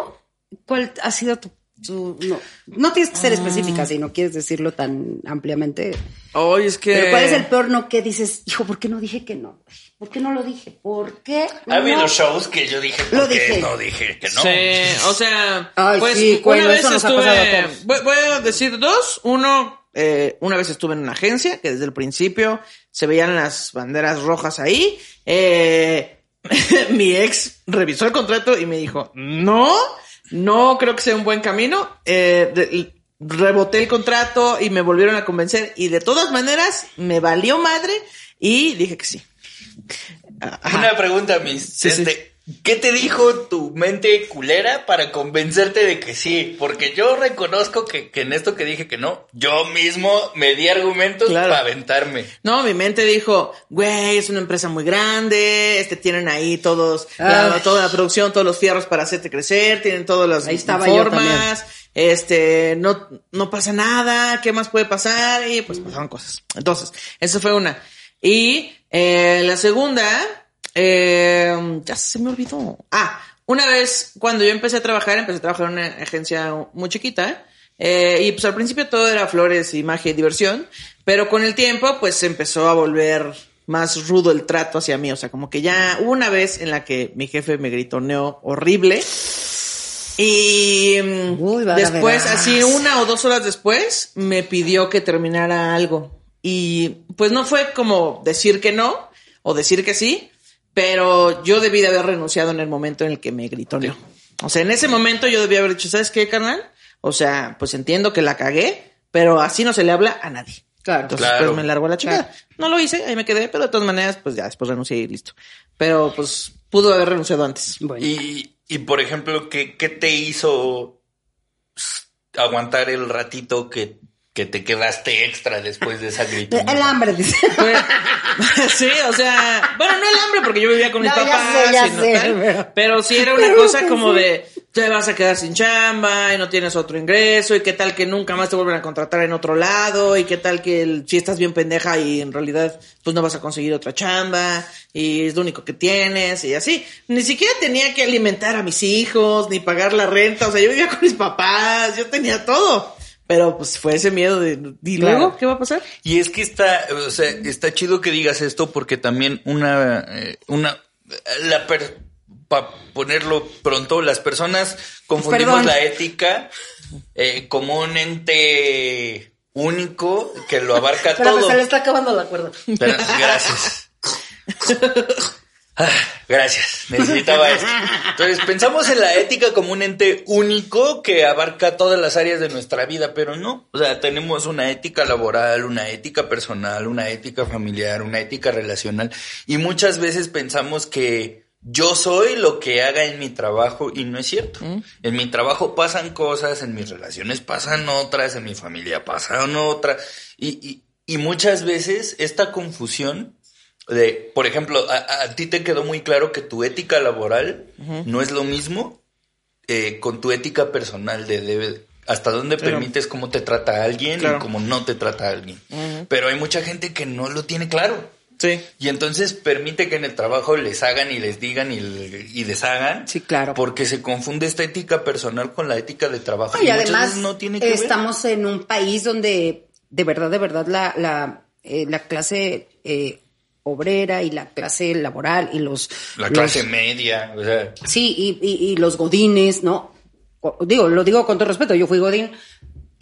¿cuál ha sido tu no, no tienes que ser específica si no quieres decirlo tan ampliamente. Oye, es que. Pero ¿cuál es el peor no que dices, hijo, ¿por qué no dije que no? ¿Por qué no lo dije? ¿Por qué? Ha habido no? shows que yo dije, Lo ¿por qué dije. no dije que no? Sí, o sea, Ay, pues sí, una vez eso nos ha estuve, a voy a decir dos. Uno, eh, una vez estuve en una agencia que desde el principio se veían las banderas rojas ahí. Eh, mi ex revisó el contrato y me dijo, no, no creo que sea un buen camino. Eh, de- reboté el contrato y me volvieron a convencer y de todas maneras me valió madre y dije que sí. Ajá. Una pregunta, mis. Sí, sí. ¿Qué te dijo tu mente culera para convencerte de que sí? Porque yo reconozco que, que en esto que dije que no, yo mismo me di argumentos Claro. para aventarme. No, mi mente dijo, güey, es una empresa muy grande, este tienen ahí todos, la- Ay. toda la producción, todos los fierros para hacerte crecer, tienen todas las Ahí estaba yo formas, este, no, no pasa nada, ¿qué más puede pasar? Y pues pasaron cosas. Entonces, esa fue una. Y eh, la segunda, eh, ya se me olvidó. Ah, una vez cuando yo empecé a trabajar, empecé a trabajar en una agencia muy chiquita. eh, y pues al principio todo era flores y magia y diversión. Pero con el tiempo, pues empezó a volver más rudo el trato hacia mí. O sea, como que ya hubo una vez en la que mi jefe me gritoneó horrible. Y mm, Uy, después, así una o dos horas después, me pidió que terminara algo. Y pues no fue como decir que no o decir que sí, pero yo debí de haber renunciado en el momento en el que me gritoneó. O sea, en ese momento yo debí haber dicho, ¿sabes qué, carnal? O sea, pues entiendo que la cagué, pero así no se le habla a nadie. Claro. Entonces, Claro. pues me largó a la chica. No lo hice, ahí me quedé, pero de todas maneras, pues ya después renuncié y listo. Pero pues pudo haber renunciado antes. Bueno. Y, y por ejemplo, ¿qué, qué te hizo aguantar el ratito que, que te quedaste extra después de esa grita? El hambre, dice. Fue- sí, o sea, bueno, no el hambre porque yo vivía con mis No, ya papás, sé, ya y no sé, tal, pero- pero sí era una cosa como de te vas a quedar sin chamba y no tienes otro ingreso y qué tal que nunca más te vuelven a contratar en otro lado y qué tal que el- si estás bien pendeja y en realidad pues no vas a conseguir otra chamba y es lo único que tienes y así. Ni siquiera tenía que alimentar a mis hijos ni pagar la renta, o sea, yo vivía con mis papás, yo tenía todo. Pero pues fue ese miedo de ¿y luego Claro. qué va a pasar? Y es que está, o sea, está chido que digas esto porque también una, eh, una, la para ponerlo pronto, las personas confundimos Perdón. la ética eh, como un ente único que lo abarca Pero todo. se le está acabando la cuerda. Pero- gracias. Ah, Gracias, necesitaba esto. Entonces, pensamos en la ética como un ente único que abarca todas las áreas de nuestra vida, pero no. O sea, tenemos una ética laboral, una ética personal, una ética familiar, una ética relacional. Y muchas veces pensamos que yo soy lo que haga en mi trabajo y no es cierto. En mi trabajo pasan cosas, en mis relaciones pasan otras, en mi familia pasan otras. Y, y, y muchas veces esta confusión de, por ejemplo, a, a ti te quedó muy claro que tu ética laboral no es lo mismo eh, con tu ética personal de, de hasta dónde Claro. permites cómo te trata a alguien Claro. y cómo no te trata alguien. Pero hay mucha gente que no lo tiene claro. Sí. Y entonces permite que en el trabajo les hagan y les digan y, y deshagan. Sí, claro. Porque se confunde esta ética personal con la ética de trabajo. Y además no tiene que ver. estamos en un país donde de verdad, de verdad la, la, eh, la clase eh, obrera y la clase laboral y los... La los- clase media, o sea. Sí, y, y- y los godines, ¿no? Digo, lo digo con todo respeto, yo fui godín.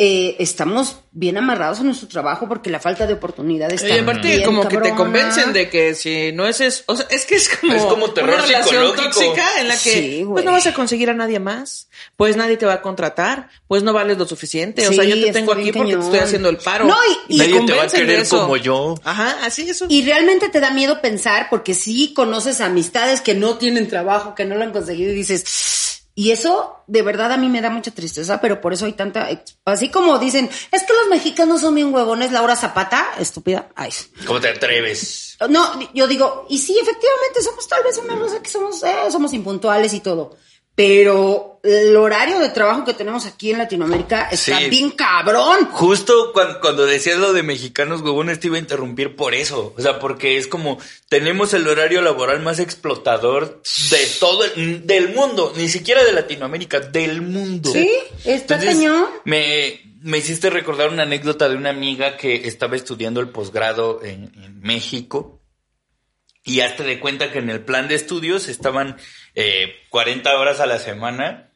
Eh, estamos bien amarrados a nuestro trabajo porque la falta de oportunidades Y aparte como que te convencen de que si no es eso, o sea, es que es como, Es como terror una relación tóxica en la que Sí, pues no vas a conseguir a nadie más, pues nadie te va a contratar, pues no vales lo suficiente, o sea, yo te está tengo bien aquí porque te estoy haciendo el paro. No, y- y- Nadie te va a querer eso. como yo. Ajá, así eso. Y realmente te da miedo pensar porque sí conoces amistades que no tienen trabajo, que no lo han conseguido y dices... Y eso de verdad a mí me da mucha tristeza, pero por eso hay tanta... Así como dicen, es que los mexicanos son bien huevones, Laura Zapata, estúpida. Ay. ¿Cómo te atreves? No, yo digo, y sí, efectivamente somos tal vez una cosa que somos, eh, somos impuntuales y todo. Pero el horario de trabajo que tenemos aquí en Latinoamérica está Sí. bien cabrón. Justo cuando, cuando decías lo de mexicanos huevones te iba a interrumpir por eso. O sea, porque es como tenemos el horario laboral más explotador de todo el, del mundo, ni siquiera de Latinoamérica, del mundo. Sí, está cañón. Me, me hiciste recordar una anécdota de una amiga que estaba estudiando el posgrado en, en México. Y hazte de cuenta que en el plan de estudios estaban eh, 40 horas a la semana.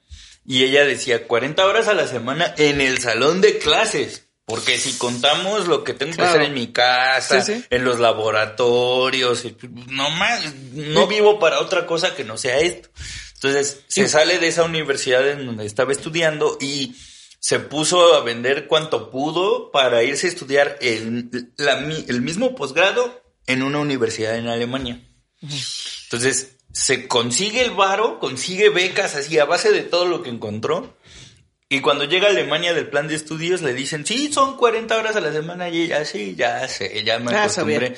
Y ella decía 40 horas a la semana en el salón de clases. Porque si contamos lo que tengo que hacer en mi casa, Sí, sí. en los laboratorios, no más, no vivo para otra cosa que no sea esto. Entonces se sale de esa universidad en donde estaba estudiando y se puso a vender cuanto pudo para irse a estudiar el, la el mismo posgrado en una universidad en Alemania. Entonces se consigue el varo, consigue becas así a base de todo lo que encontró. Y cuando llega a Alemania del plan de estudios le dicen, sí, son 40 horas a la semana y ella, sí, ya sé, ya me Ah, acostumbré.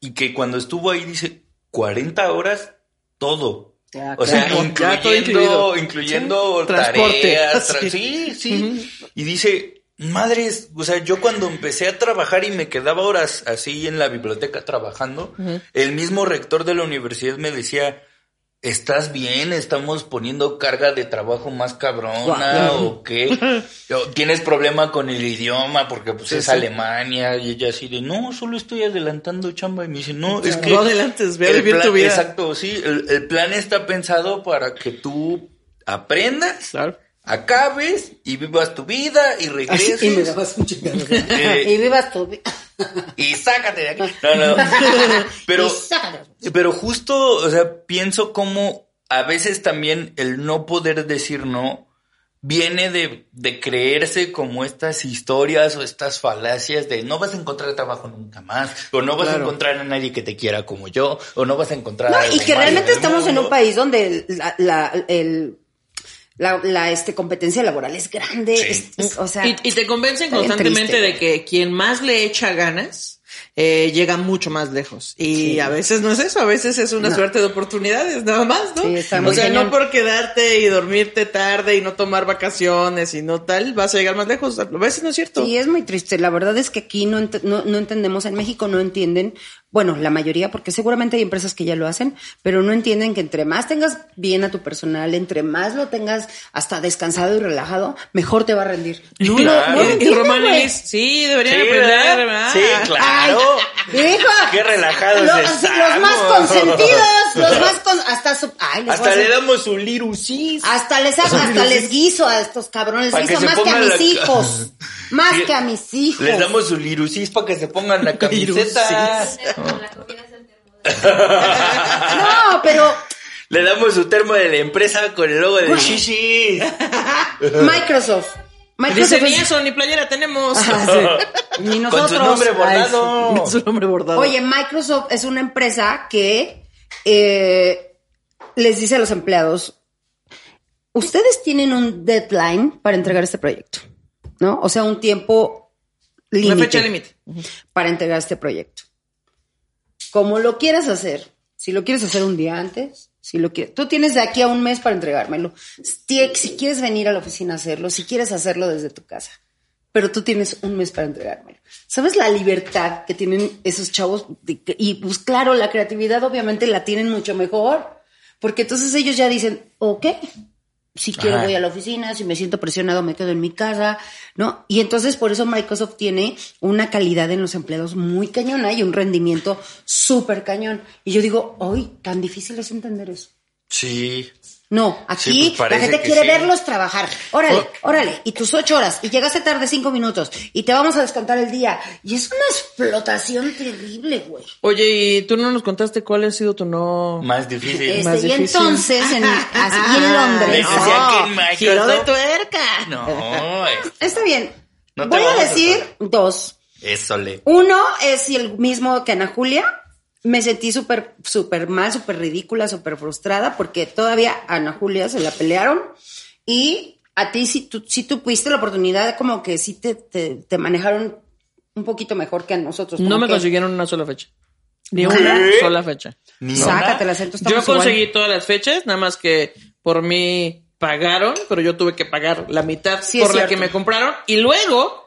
Y que cuando estuvo ahí dice, 40 horas, todo. Ya, O sea, claro. Incluyendo, incluyendo Sí. Transporte, tareas, tra- así. sí, sí. Y dice, madres, o sea, yo cuando empecé a trabajar y me quedaba horas así en la biblioteca trabajando, el mismo rector de la universidad me decía, ¿estás bien? ¿Estamos poniendo carga de trabajo más cabrona o qué? ¿Tienes problema con el idioma porque pues Sí, es sí. Alemania? Y ella así de, no, solo estoy adelantando chamba. Y me dice, no, es que... No adelantes, ve a vivir plan- tu vida. Exacto, sí. El, el plan está pensado para que tú aprendas, Claro. Acabes y vivas tu vida y regreses. Y me dabas un chingado. Eh, y vivas tu vida. y sácate de aquí. No, no. Pero, pero justo, o sea, pienso como a veces también el no poder decir no viene de, de creerse como estas historias o estas falacias de no vas a encontrar trabajo nunca más, o no vas a encontrar a nadie que te quiera como yo, o no vas a encontrar No, y que realmente estamos en un país donde la, la, el, la, la, este, competencia laboral es grande. Sí. es- es- o sea, Y, y te convencen constantemente triste, de que quien más le echa ganas eh, llega mucho más lejos. Y Sí. a veces no es eso, a veces es una No. suerte de oportunidades, nada más, ¿no? Sí, está o muy sea, cañón. no por quedarte y dormirte tarde y no tomar vacaciones y no tal, vas a llegar más lejos. A veces no es cierto. Sí, es muy triste. La verdad es que aquí no, ent- no, no entendemos, en México no entienden, bueno, la mayoría, porque seguramente hay empresas que ya lo hacen, pero no entienden que entre más tengas bien a tu personal, entre más lo tengas hasta descansado y relajado, mejor te va a rendir. No, lo- Claro. no lo y, Román. Ellis, sí, deberían Sí, aprender, ¿verdad? ¿verdad? Sí, claro. Ay, hijo, Qué relajados los, estamos. los más consentidos, los más con, hasta su, ay, les Hasta le damos un lirusis. Hasta les hago, hasta les guiso a estos cabrones, les guiso más que a mis la- hijos. Más que a mis hijos. Les damos su lirusis para que se pongan la camiseta. No, pero Le damos su termo de la empresa con el logo de Shishi. Microsoft. Dice, Microsoft ni es- eso, ni playera tenemos. Ajá, sí. Ni Con nosotros. su nombre Ay, bordado. Su nombre bordado. Oye, Microsoft es una empresa que eh, les dice a los empleados, ustedes tienen un deadline para entregar este proyecto, ¿no? O sea, un tiempo una límite fecha límite. para entregar este proyecto. Como lo quieras hacer, si lo quieres hacer un día antes, si lo quieres, tú tienes de aquí a un mes para entregármelo. Si, quieres venir a la oficina a hacerlo, si quieres hacerlo desde tu casa, pero tú tienes un mes para entregármelo. ¿Sabes la libertad que tienen esos chavos? De y pues claro, la creatividad obviamente la tienen mucho mejor, porque entonces ellos ya dicen, ok, si quiero Ajá. voy a la oficina, si me siento presionado me quedo en mi casa, ¿no? Y entonces por eso Microsoft tiene una calidad en los empleados muy cañona y un rendimiento súper cañón. Y yo digo, hoy tan difícil es entender eso. Sí. No, aquí Sí, pues la parece gente quiere sí. verlos trabajar. Órale, órale. Y tus ocho horas. Y llegaste tarde cinco minutos. Y te vamos a descontar el día. Y es una explotación terrible, güey. Oye, y tú no nos contaste cuál ha sido tu no. Más difícil. Este, más y difícil. entonces, en, así en Les Londres. Giro de tuerca. No, es- Está bien. No Voy a decir dos. eso le. Uno es el mismo que Ana Julia. Me sentí súper, súper mal, súper ridícula, súper frustrada, porque todavía a Ana Julia se la pelearon. Y a ti sí tú, sí tuviste la oportunidad, como que sí te, te, te manejaron un poquito mejor que a nosotros. No me que- consiguieron una sola fecha. Ni ¿Qué? una sola fecha. Ni Sácate el una. acento. Yo conseguí todas las fechas, nada más que por mí pagaron, pero yo tuve que pagar la mitad Sí, por la que me compraron y luego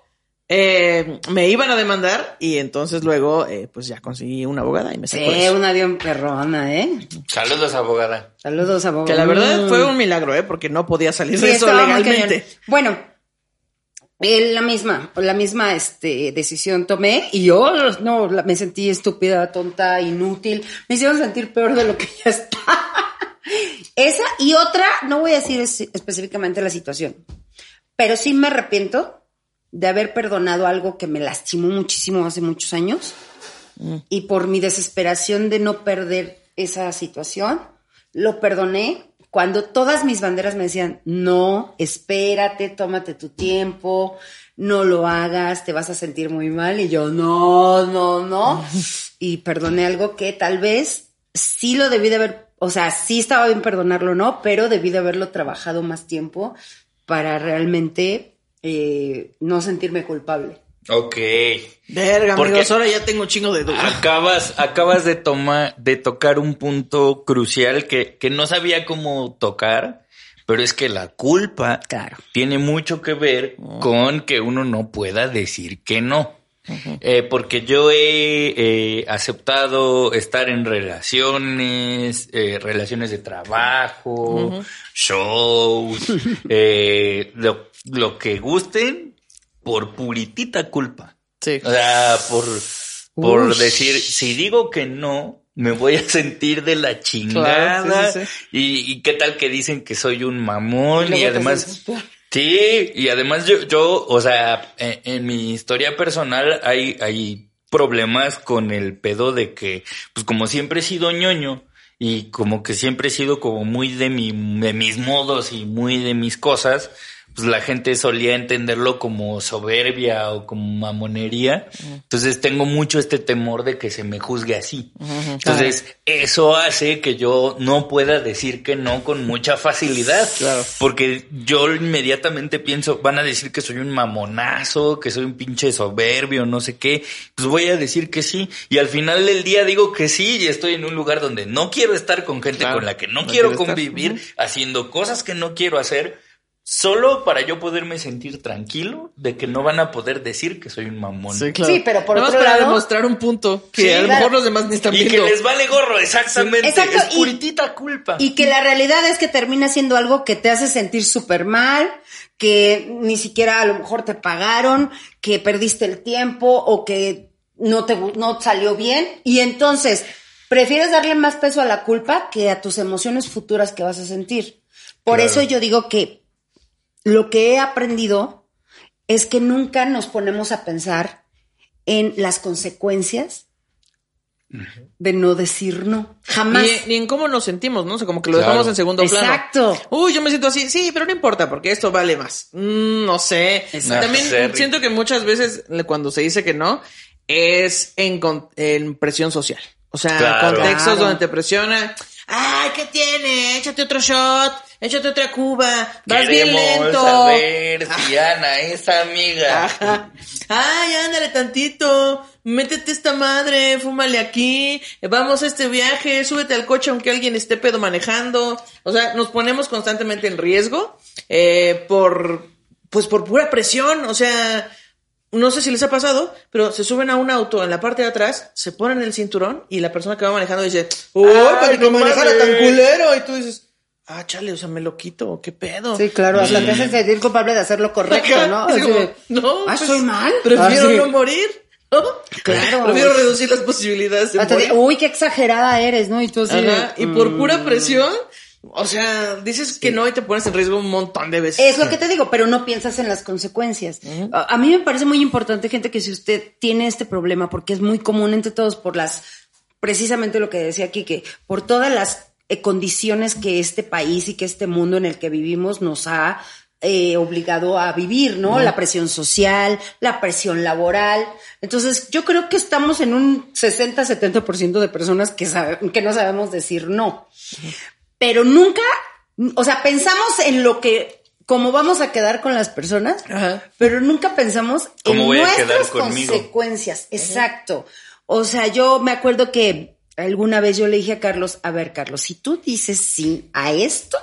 eh, me iban a demandar y entonces luego eh, pues ya conseguí una abogada y me sacó Sí, eso. una bien perrona, ¿eh? Saludos, abogada. Saludos, abogado. Que la verdad Mm. fue un milagro, ¿eh? Porque no podía salir Sí, de eso legalmente. Bueno, eh, la misma, la misma este, decisión tomé y yo no la- me sentí estúpida, tonta, inútil. Me hicieron sentir peor de lo que ya está. Esa y otra, no voy a decir es- específicamente la situación, pero sí me arrepiento de haber perdonado algo que me lastimó muchísimo hace muchos años y por mi desesperación de no perder esa situación, lo perdoné cuando todas mis banderas me decían, no, espérate, tómate tu tiempo, no lo hagas, te vas a sentir muy mal. Y yo, no, no, no. Y perdoné algo que tal vez sí lo debí de haber, o sea, sí estaba bien perdonarlo, ¿no? Pero debí de haberlo trabajado más tiempo para realmente eh, no sentirme culpable. Ok. Verga, Porque- amigos, ahora ya tengo chingo de dudas. Acabas, acabas de tomar, de tocar un punto crucial que, que no sabía cómo tocar, pero es que la culpa Claro. tiene mucho que ver con que uno no pueda decir que no. Eh, porque yo he eh, aceptado estar en relaciones, eh, relaciones de trabajo, shows, eh, lo, lo que gusten por puritita culpa. Sí. O sea, por, por decir, si digo que no, me voy a sentir de la chingada. Claro, sí, sí, sí. Y, y qué tal que dicen que soy un mamón y, además... Sí, y además yo, yo o sea, en, en mi historia personal hay, hay problemas con el pedo de que, pues como siempre he sido ñoño y como que siempre he sido como muy de mi, de mis modos y muy de mis cosas, pues la gente solía entenderlo como soberbia o como mamonería. Entonces tengo mucho este temor de que se me juzgue así. Entonces eso hace que yo no pueda decir que no con mucha facilidad. Claro. Porque yo inmediatamente pienso, van a decir que soy un mamonazo, que soy un pinche soberbio, no sé qué. Pues voy a decir que sí. Y al final del día digo que sí y estoy en un lugar donde no quiero estar con gente Claro, con la que no, no quiero estar. convivir, haciendo cosas que no quiero hacer. Solo para yo poderme sentir tranquilo de que no van a poder decir que soy un mamón. Sí, claro. Sí, pero por Nada más otro para lado- demostrar un punto que Sí, a lo claro. mejor los demás ni están Y que viendo. les vale gorro, exactamente. Exacto, es y- puritita culpa. Y que la realidad es que termina siendo algo que te hace sentir súper mal, que ni siquiera a lo mejor te pagaron, que perdiste el tiempo o que no te no salió bien. Y entonces, prefieres darle más peso a la culpa que a tus emociones futuras que vas a sentir. Por Claro. eso yo digo que lo que he aprendido es que nunca nos ponemos a pensar en las consecuencias de no decir no. Jamás. Ni, ni en cómo nos sentimos, ¿no? O sea, como que lo Claro. dejamos en segundo plano. Exacto. Uy, yo me siento así. Sí, pero no importa porque esto vale más. Mm, no sé. Exacto. También siento que muchas veces cuando se dice que no es en, con- en presión social. O sea, Claro. contextos Claro. donde te presiona. Ay, ¿qué tiene? Échate otro shot. Échate otra cuba. Vas bien Queremos lento. saber si Ana es amiga. Ajá. Ay, ándale tantito. Métete esta madre, fúmale aquí. Vamos a este viaje, súbete al coche aunque alguien esté pedo manejando. O sea, nos ponemos constantemente en riesgo eh, por, pues por pura presión. O sea, no sé si les ha pasado, pero se suben a un auto en la parte de atrás, se ponen el cinturón y la persona que va manejando dice, ¡Uy, Ay, para que no manejara tan culero! Y tú dices, ah, chale, o sea, me lo quito, ¿qué pedo? Sí, claro, hasta te haces sentir culpable de hacer lo correcto, Ajá, ¿no? como, de, no, ah, pues, soy mal. Prefiero Así. no morir, ¿no? Claro. Prefiero reducir las posibilidades de Hasta de, uy, qué exagerada eres, ¿no? Y tú así Ajá, Y por mm. pura presión, o sea, dices que no y te pones en riesgo un montón de veces. Es lo que te digo, pero no piensas en las consecuencias. a, a mí me parece muy importante, gente, que si usted tiene este problema, porque es muy común entre todos por las, precisamente lo que decía aquí, que por todas las eh, condiciones que este país y que este mundo en el que vivimos nos ha eh, obligado a vivir, ¿no? La presión social, la presión laboral. Entonces, yo creo que estamos en un 60-70% de personas que, sabe- que no sabemos decir no. Pero nunca, o sea, pensamos en lo que, cómo vamos a quedar con las personas, Ajá. pero nunca pensamos ¿Cómo en nuestras conmigo? consecuencias. Exacto. O sea, yo me acuerdo que alguna vez yo le dije a Carlos, a ver, Carlos, si tú dices sí a esto,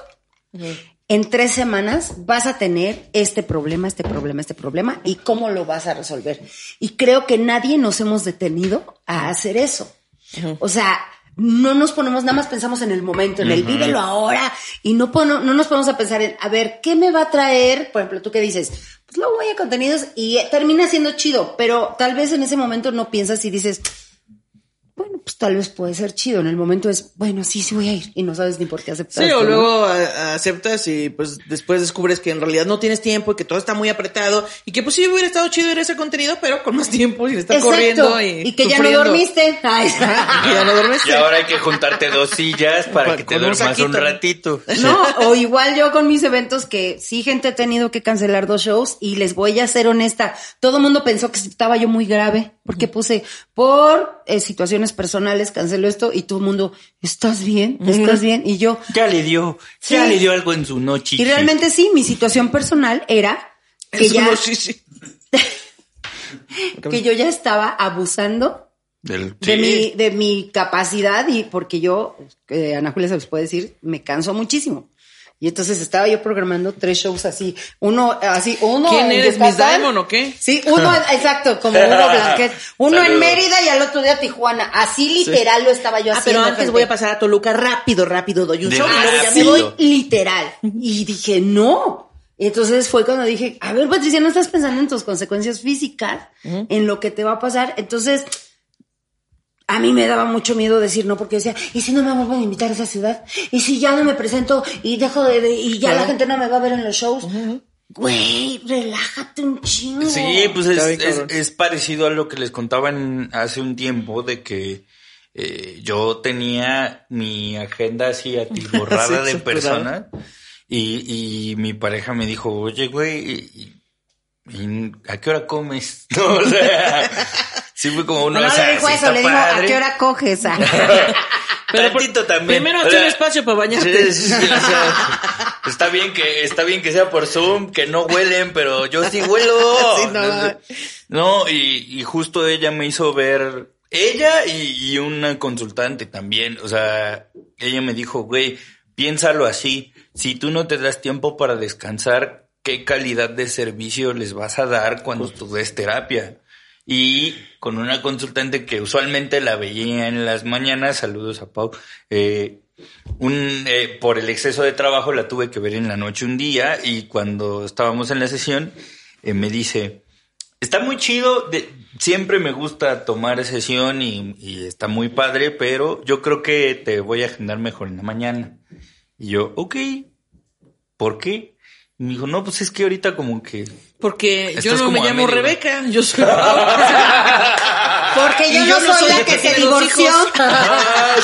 En tres semanas vas a tener este problema, este problema, este problema y cómo lo vas a resolver. Y creo que nadie nos hemos detenido a hacer eso. O sea, no nos ponemos, nada más pensamos en el momento, en el vívelo ahora y no, pono- no nos ponemos a pensar en, a ver, ¿qué me va a traer? Por ejemplo, tú que dices, pues luego voy a contenidos y termina siendo chido, pero tal vez en ese momento no piensas y dices, pues tal vez puede ser chido. En el momento es, bueno, sí, sí voy a ir y no sabes ni por qué aceptar. Sí, o luego a- aceptas y pues después descubres que en realidad no tienes tiempo y que todo está muy apretado y que pues sí hubiera estado chido ir a ese contenido, pero con más tiempo y estar corriendo y, que ya no dormiste. Ay, Y que ya no dormiste. Y ahora hay que juntarte dos sillas para Con- que te un duermas un ratito. No, o igual yo con mis eventos que sí gente ha tenido que cancelar dos shows y les voy a ser honesta, todo el mundo pensó que estaba yo muy grave porque puse por eh, situaciones personales canceló esto y todo el mundo, ¿estás bien? ¿Estás bien? Y yo, Ya le dio, Sí. ya le dio algo en su noche. y realmente sí, mi situación personal era que Eso ya, no, sí, sí. que yo ya estaba abusando Del- de sí. mi, de mi capacidad y porque yo, eh, Ana Julia se los puede decir, me canso muchísimo. Y entonces estaba yo programando tres shows así, uno así, uno ¿Quién en eres, Miss. Diamond o qué? Sí, uno, exacto, como uno Blanquet, uno en. Mérida y al otro día Tijuana. Así literal lo estaba yo Ah, haciendo. pero antes gente. voy a pasar a Toluca rápido, rápido, doy un show y luego ya me Así, voy. literal. Y dije, no. Entonces fue cuando dije, a ver, Patricia, no estás pensando en tus consecuencias físicas, en lo que te va a pasar. Entonces, a mí me daba mucho miedo decir no, porque decía, ¿y si no me vuelven a invitar a esa ciudad? ¿Y si ya no me presento y dejo de, de- y ya la Claro. gente no me va a ver en los shows? Güey, relájate un chingo. Sí, pues es, es- es parecido a lo que les contaba en- hace un tiempo de que eh, yo tenía mi agenda así atiborrada Sí, de personas y, y mi pareja me dijo, oye, güey, y- ¿a qué hora comes? No, o sea, sí fue como uno, No, o sea, le dijo sí eso, le dijo, ¿a qué hora coges? Ah. Pero por- Tantito también. primero sea, espacio para bañarte. Sí, sí, sí, o sea, está bien que está bien que sea por Zoom, que no huelen, pero yo sí huelo. Sí, no. No, y, y justo ella me hizo ver ella y, y una consultante también, o sea, ella me dijo, güey, piénsalo así, si tú no te das tiempo para descansar, ¿qué calidad de servicio les vas a dar cuando tú des terapia? Y con una consultante que usualmente la veía en las mañanas, saludos a Pau, eh, un, eh, por el exceso de trabajo la tuve que ver en la noche un día y cuando estábamos en la sesión eh, me dice, está muy chido, de- siempre me gusta tomar sesión y, y está muy padre, pero yo creo que te voy a agendar mejor en la mañana. Y yo, ok, ¿por qué? Y me dijo, no, pues es que ahorita como que... Porque yo no me llamo. Rebeca, yo soy Porque yo, yo no no soy soy la que que se divorció. Ah,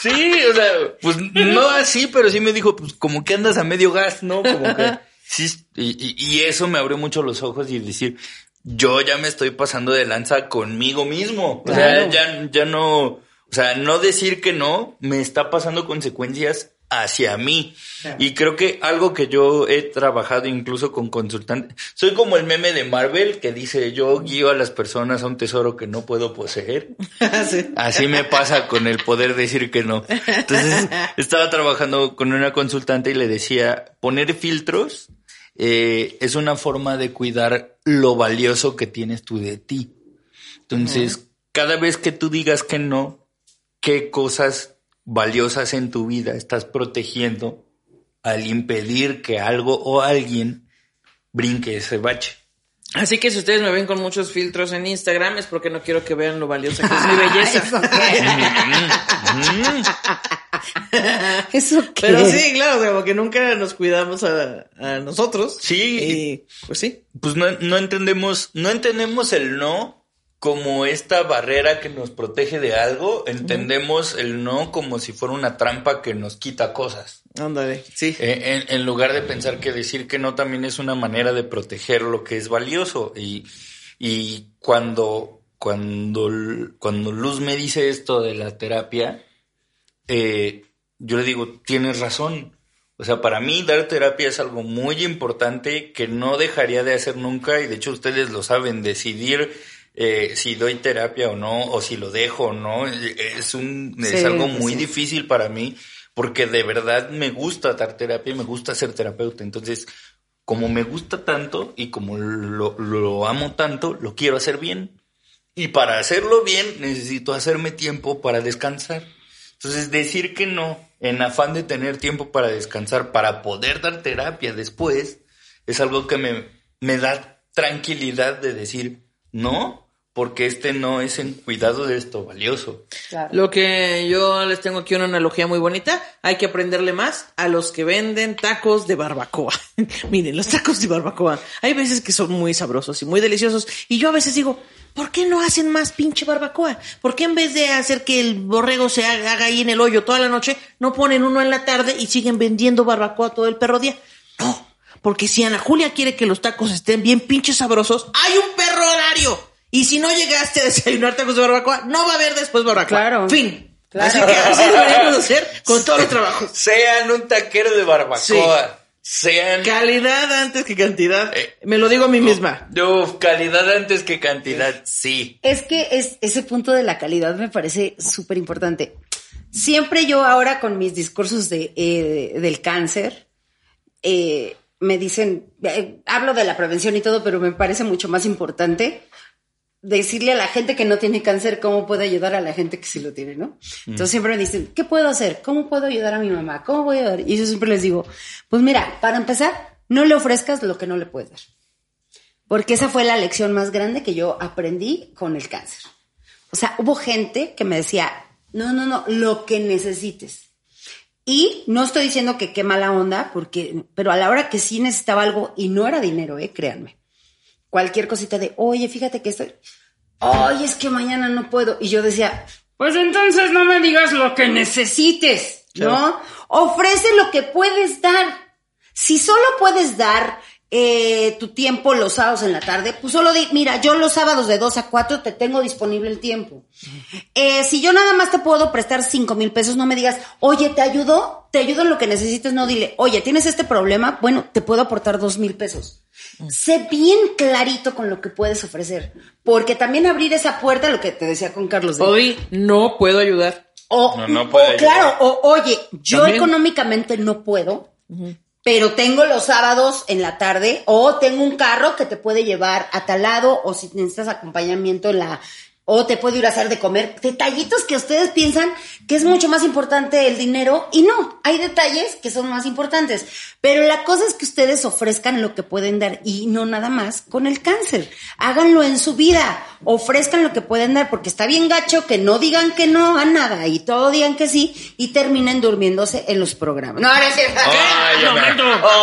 sí, sí, o sea, pues no así, pero sí me dijo, pues como que andas a medio gas, ¿no? Como que sí, y, y- eso me abrió mucho los ojos y decir, yo ya me estoy pasando de lanza conmigo mismo. O sea, ya, ya no, o sea, no decir que no me está pasando consecuencias hacia mí. Y creo que algo que yo he trabajado incluso con consultantes, soy como el meme de Marvel que dice, yo guío a las personas a un tesoro que no puedo poseer. Sí. Así me pasa con el poder decir que no. Entonces, estaba trabajando con una consultante y le decía, poner filtros eh, es una forma de cuidar lo valioso que tienes tú de ti. Entonces, cada vez que tú digas que no, ¿qué cosas valiosas en tu vida estás protegiendo al impedir que algo o alguien brinque ese bache? Así que si ustedes me ven con muchos filtros en Instagram es porque no quiero que vean lo valiosa que es mi belleza. ¿Eso qué? Pero sí, claro, como que nunca nos cuidamos a, a nosotros. Sí. Y pues sí. pues no, no entendemos, no entendemos el no como esta barrera que nos protege de algo, entendemos el no como si fuera una trampa que nos quita cosas. Ándale, sí. En, en lugar de pensar que decir que no también es una manera de proteger lo que es valioso. Y, y cuando, cuando, cuando Luz me dice esto de la terapia, eh, yo le digo, tienes razón. O sea, para mí dar terapia es algo muy importante que no dejaría de hacer nunca y de hecho ustedes lo saben, decidir eh, si doy terapia o no, o si lo dejo o no, eh, es, un, es algo muy sí. difícil para mí porque de verdad me gusta dar terapia y me gusta ser terapeuta. Entonces, como me gusta tanto y como lo, lo amo tanto, lo quiero hacer bien. Y para hacerlo bien necesito hacerme tiempo para descansar. Entonces, decir que no, en afán de tener tiempo para descansar, para poder dar terapia después, es algo que me, me da tranquilidad de decir, no, porque este no es en cuidado de esto valioso. Claro. Lo que yo les tengo aquí una analogía muy bonita, hay que aprenderle más a los que venden tacos de barbacoa. Miren, los tacos de barbacoa, hay veces que son muy sabrosos y muy deliciosos y yo a veces digo, ¿por qué no hacen más pinche barbacoa? ¿Por qué en vez de hacer que el borrego se haga, haga ahí en el hoyo toda la noche, no ponen uno en la tarde y siguen vendiendo barbacoa todo el perro día? No, porque si Ana Julia quiere que los tacos estén bien pinches sabrosos, hay un perro horario. Y si no llegaste a desayunar tacos de barbacoa, no va a haber después barbacoa. Claro. Fin. Claro. Así que así deberíamos hacer con todos los trabajos. Sean un taquero de barbacoa. Sean... Calidad antes que cantidad. Eh, Me lo digo a mí misma. Uf, calidad antes que cantidad, sí. Es que es, ese punto de la calidad me parece súper importante. Siempre yo ahora con mis discursos de, eh, del cáncer, eh, me dicen, eh, hablo de la prevención y todo, pero me parece mucho más importante decirle a la gente que no tiene cáncer cómo puede ayudar a la gente que sí lo tiene, ¿no? Entonces siempre me dicen, ¿qué puedo hacer? ¿Cómo puedo ayudar a mi mamá? ¿Cómo voy a ayudar? Y yo siempre les digo, pues mira, para empezar, no le ofrezcas lo que no le puedes dar. Porque esa fue la lección más grande que yo aprendí con el cáncer. O sea, hubo gente que me decía, no, no, no, lo que necesites. Y no estoy diciendo que qué mala onda, porque, pero a la hora que sí necesitaba algo y no era dinero, eh, créanme. Cualquier cosita de, oye, fíjate que estoy, oye, es que mañana no puedo. Y yo decía, pues entonces no me digas lo que necesites, ¿no? Ofrece lo que puedes dar. Si solo puedes dar eh, tu tiempo los sábados en la tarde, pues solo di, mira, yo los sábados de 2 a 4 te tengo disponible el tiempo. Eh, si yo nada más te puedo prestar 5 mil pesos, no me digas, oye, ¿te ayudo? Te ayudo en lo que necesites, no dile, oye, ¿tienes este problema? Bueno, te puedo aportar 2 mil pesos. Sé bien clarito con lo que puedes ofrecer, porque también abrir esa puerta, lo que te decía con Carlos. de- Hoy no puedo ayudar. o, No, no puede o, claro, o oye, yo económicamente no puedo, pero tengo los sábados en la tarde, o tengo un carro que te puede llevar a tal lado, o si necesitas acompañamiento en la, o te puedo ir a hacer de comer. Detallitos que ustedes piensan que es mucho más importante el dinero, y no, hay detalles que son más importantes. Pero la cosa es que ustedes ofrezcan lo que pueden dar, y no nada más con el cáncer. Háganlo en su vida, ofrezcan lo que pueden dar, porque está bien gacho que no digan que no a nada, y todo digan que sí, y terminen durmiéndose en los programas. No, no es cierto.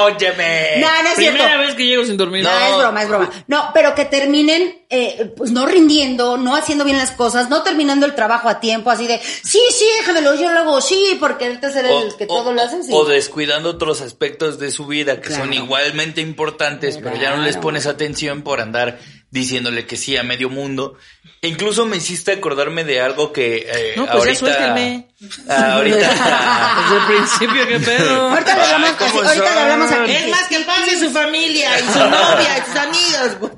Óyeme. No, no es cierto. Primera vez que llego sin dormir. No, es broma, es broma. No, pero que terminen, eh, pues no rindiendo, no haciendo bien las cosas, no terminando el trabajo a tiempo, así de, sí, sí, déjamelo, yo lo hago, sí, porque ahorita ser el que todo lo hace, sí. o descuidando otros aspectos de su vida que son Claro. igualmente importantes, pero ya no les Claro. pones atención por andar diciéndole que sí a medio mundo. E incluso me hiciste acordarme de algo que eh, No, pues ya ahorita, suéltenme. Ah, ahorita Desde el principio, qué pedo. Ahorita le hablamos, Ay, ¿cómo así, ahorita le hablamos aquí. Es más que pase su familia y su novia y sus amigos.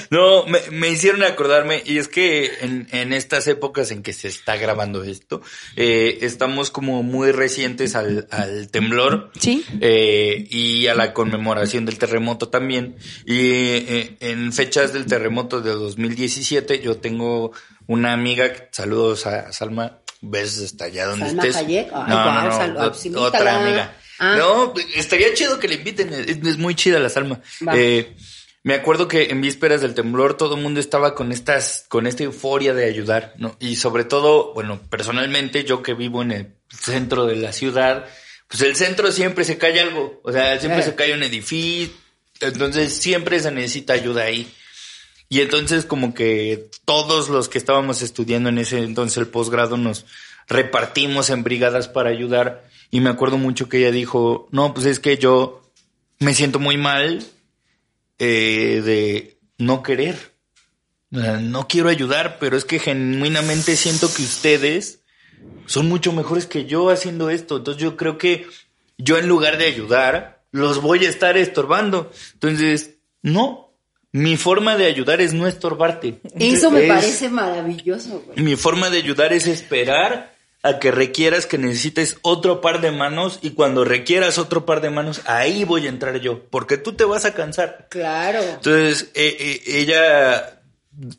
No, me, me hicieron acordarme, y es que en, en estas épocas en que se está grabando esto, eh, estamos como muy recientes al, al temblor. Sí. eh, y a la conmemoración del terremoto también. Y eh, en fechas del terremoto de 2017, yo tengo una amiga, saludos a Salma, besos hasta allá donde Salma estés. Hayek, ay, no, no, no, otra amiga. Ah. No, estaría chido que le inviten, es, es muy chida la Salma. Eh, me acuerdo que en vísperas del temblor todo el mundo estaba con estas, con esta euforia de ayudar, ¿no? Y sobre todo, bueno, personalmente, yo que vivo en el centro de la ciudad, pues el centro siempre se cae algo, o sea, siempre Eh. se cae un edificio, entonces siempre se necesita ayuda ahí. Y entonces como que todos los que estábamos estudiando en ese entonces el posgrado nos repartimos en brigadas para ayudar y me acuerdo mucho que ella dijo, no, pues es que yo me siento muy mal eh, de no querer. No quiero ayudar, pero es que genuinamente siento que ustedes son mucho mejores que yo haciendo esto. Entonces yo creo que yo en lugar de ayudar, los voy a estar estorbando. Entonces, no. Mi forma de ayudar es no estorbarte. Eso me Es- parece maravilloso, güey. Mi forma de ayudar es esperar a que requieras que necesites otro par de manos y cuando requieras otro par de manos, ahí voy a entrar yo, porque tú te vas a cansar. Claro. Entonces, eh, eh, ella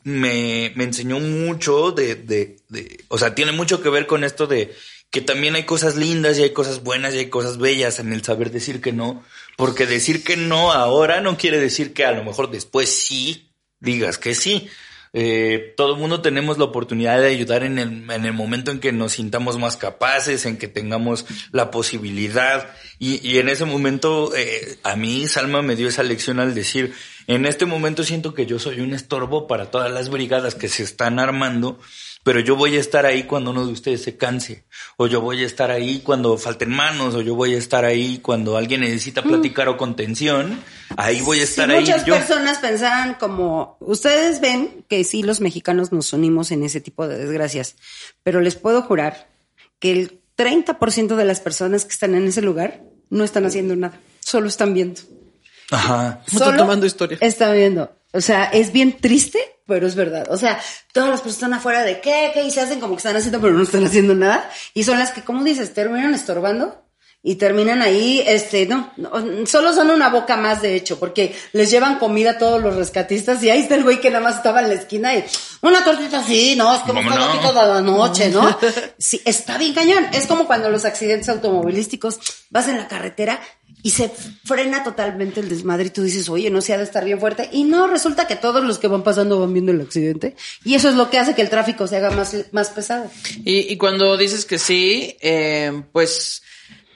me, me enseñó mucho de, de, de, o sea, tiene mucho que ver con esto de que también hay cosas lindas y hay cosas buenas y hay cosas bellas en el saber decir que no, porque decir que no ahora no quiere decir que a lo mejor después sí digas que sí. Eh, todo el mundo tenemos la oportunidad de ayudar en el, en el momento en que nos sintamos más capaces, en que tengamos la posibilidad. Y, y en ese momento, eh, a mí Salma me dio esa lección al decir, en este momento siento que yo soy un estorbo para todas las brigadas que se están armando pero yo voy a estar ahí cuando uno de ustedes se canse, o yo voy a estar ahí cuando falten manos, o yo voy a estar ahí cuando alguien necesita platicar o contención, ahí voy a estar ahí. muchas yo. personas pensaran como, ustedes ven que sí los mexicanos nos unimos en ese tipo de desgracias, pero les puedo jurar que el 30% de las personas que están en ese lugar no están haciendo nada, solo están viendo. Ajá. Están Solo tomando historia. Están viendo. O sea, es bien triste, pero es verdad. O sea, todas las personas afuera de qué, qué, y se hacen como que están haciendo, pero no están haciendo nada. Y son las que, como dices, terminan estorbando y terminan ahí, este, no, no, solo son una boca más, de hecho, porque les llevan comida a todos los rescatistas y ahí está el güey que nada más estaba en la esquina y una tortita así, no, es aquí Vámonos. toda la noche, ¿no? Sí, está bien cañón. Es como cuando los accidentes automovilísticos vas en la carretera y se frena totalmente el desmadre y tú dices, oye, no se ha de estar bien fuerte. Y no, resulta que todos los que van pasando van viendo el accidente. Y eso es lo que hace que el tráfico se haga más, más pesado. Y, y cuando dices que sí, eh, pues,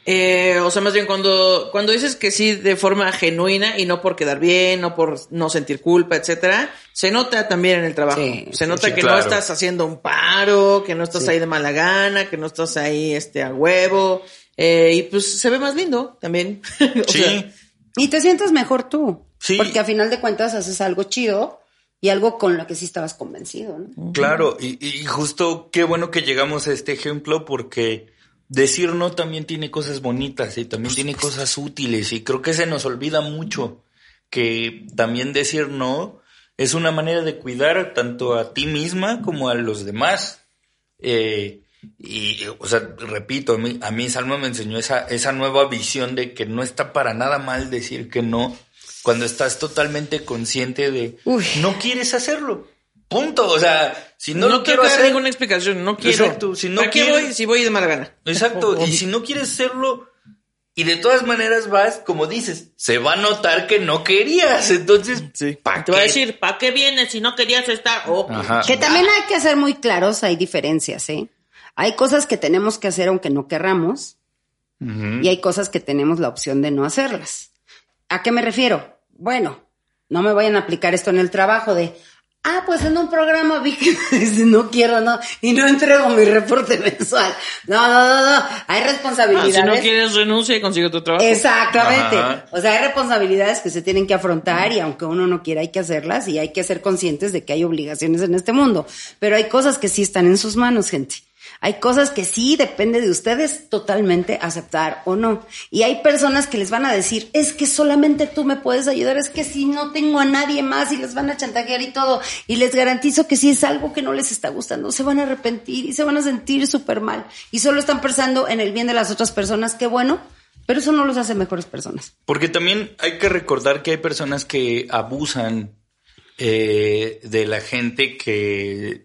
eh, o sea, más bien cuando, cuando dices que sí de forma genuina y no por quedar bien, no por no sentir culpa, etcétera, se nota también en el trabajo. Sí, se nota sí, que claro. no estás haciendo un paro, que no estás ahí de mala gana, que no estás ahí, este, a huevo, eh, y pues se ve más lindo también. O Sí. sea, Y te sientes mejor tú. Sí. Porque a final de cuentas haces algo chido y algo con lo que sí estabas convencido, ¿no? Claro, y, y justo qué bueno que llegamos a este ejemplo porque decir no también tiene cosas bonitas y también tiene cosas útiles y creo que se nos olvida mucho que también decir no es una manera de cuidar tanto a ti misma como a los demás. Eh, y, o sea, repito, a mí, a mí Salma me enseñó esa, esa nueva visión de que no está para nada mal decir que no cuando estás totalmente consciente de Uy. no quieres hacerlo. Punto. O sea, si no, no, lo quiero hacer. ninguna explicación, no quiero. Exacto, si no ¿Para qué quiero- voy si voy de mala gana? Exacto. Y si no quieres hacerlo, y de todas maneras vas, como dices, se va a notar que no querías. Entonces, ¿pa' Te va a qué? decir, ¿para qué vienes si no querías estar? Ajá. Que también hay que ser muy claros, hay diferencias, ¿eh? Hay cosas que tenemos que hacer aunque no querramos y hay cosas que tenemos la opción de no hacerlas. ¿A qué me refiero? Bueno, no me vayan a aplicar esto en el trabajo de, ah, pues en un programa vi que no quiero, no, y no entrego mi reporte mensual. No, no, no, no, hay Ah, responsabilidades. si no quieres renuncia y consigue tu trabajo. Exactamente. Ajá. O sea, hay responsabilidades que se tienen que afrontar y aunque uno no quiera hay que hacerlas y hay que ser conscientes de que hay obligaciones en este mundo. Pero hay cosas que sí están en sus manos, gente. Hay cosas que sí depende de ustedes totalmente aceptar o no. Y hay personas que les van a decir, es que solamente tú me puedes ayudar, es que si no tengo a nadie más y les van a chantajear y todo. Y les garantizo que si es algo que no les está gustando, se van a arrepentir y se van a sentir súper mal. Y solo están pensando en el bien de las otras personas, qué bueno, pero eso no los hace mejores personas. Porque también hay que recordar que hay personas que abusan eh, de la gente que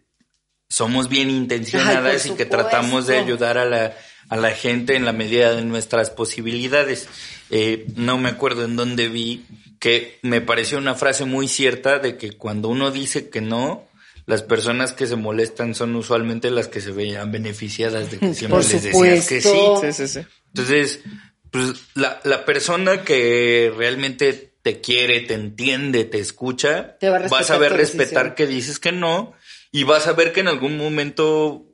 somos bien intencionadas Ay, y que tratamos de ayudar a la, a la gente en la medida de nuestras posibilidades. Eh, no me acuerdo en dónde vi que me pareció una frase muy cierta de que cuando uno dice que no, las personas que se molestan son usualmente las que se vean beneficiadas de que siempre les decías que sí. supuesto. Sí, sí, sí. Entonces, pues la, la persona que realmente te quiere, te entiende, te escucha, Te va a tu respetar decisión. que dices que no y vas a ver que en algún momento,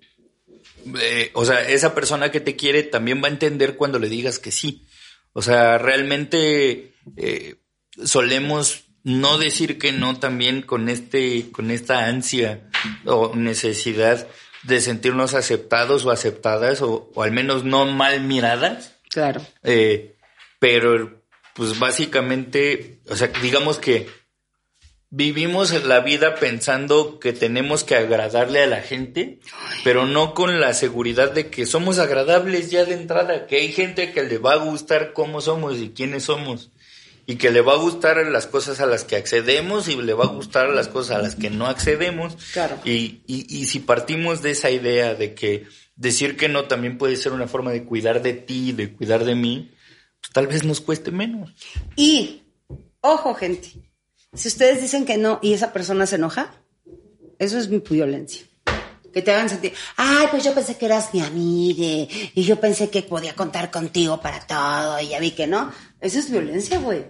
eh, o sea, esa persona que te quiere también va a entender cuando le digas que sí. O sea, realmente eh, solemos no decir que no también con este, con esta ansia o necesidad de sentirnos aceptados o aceptadas o, o al menos no mal miradas. Claro. Eh, pero, pues básicamente, o sea, digamos que vivimos la vida pensando que tenemos que agradarle a la gente, pero no con la seguridad de que somos agradables ya de entrada, que hay gente que le va a gustar cómo somos y quiénes somos. Y que le va a gustar las cosas a las que accedemos y le va a gustar las cosas a las que no accedemos. Claro. Y, y, y si partimos de esa idea de que decir que no también puede ser una forma de cuidar de ti, de cuidar de mí, pues tal vez nos cueste menos. Y, ojo, gente, si ustedes dicen que no y esa persona se enoja, eso es mi violencia. Que te hagan sentir, ay, pues yo pensé que eras mi amiga y yo pensé que podía contar contigo para todo y ya vi que no. Eso es violencia, güey.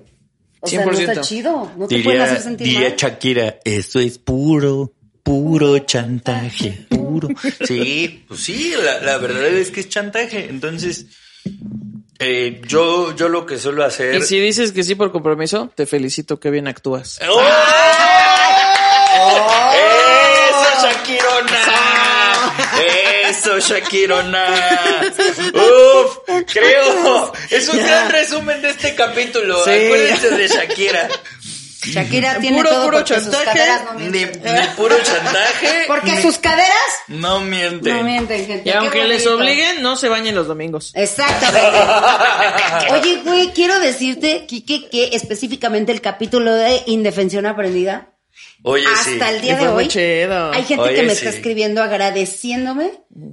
O sea, no está 100%. chido. No te pueden hacer sentir diría mal. Shakira, eso es puro, puro chantaje, puro. Sí, pues sí, la, la verdad es que es chantaje. Entonces, eh, yo, yo lo que suelo hacer. Y si dices que sí por compromiso, te felicito, que bien actúas. ¡Oh! ¡Eso, Shakirona! ¡Eso, Shakirona! ¡Uf! Creo, es un gran resumen de este capítulo. Sí. Acuérdense de Shakira. Shakira tiene Puro, todo puro porque sus chantaje. caderas no Ni, mienten. ni puro chantaje. Porque ni- sus caderas No miente. no mienten, gente. Y aunque les bonito. obliguen, no se bañen los domingos. Exactamente. Oye, güey, quiero decirte, Kike, que específicamente el capítulo de Indefensión Aprendida, Oye, hasta sí. el día de hoy, chido. hay gente Oye, que me sí. está escribiendo agradeciéndome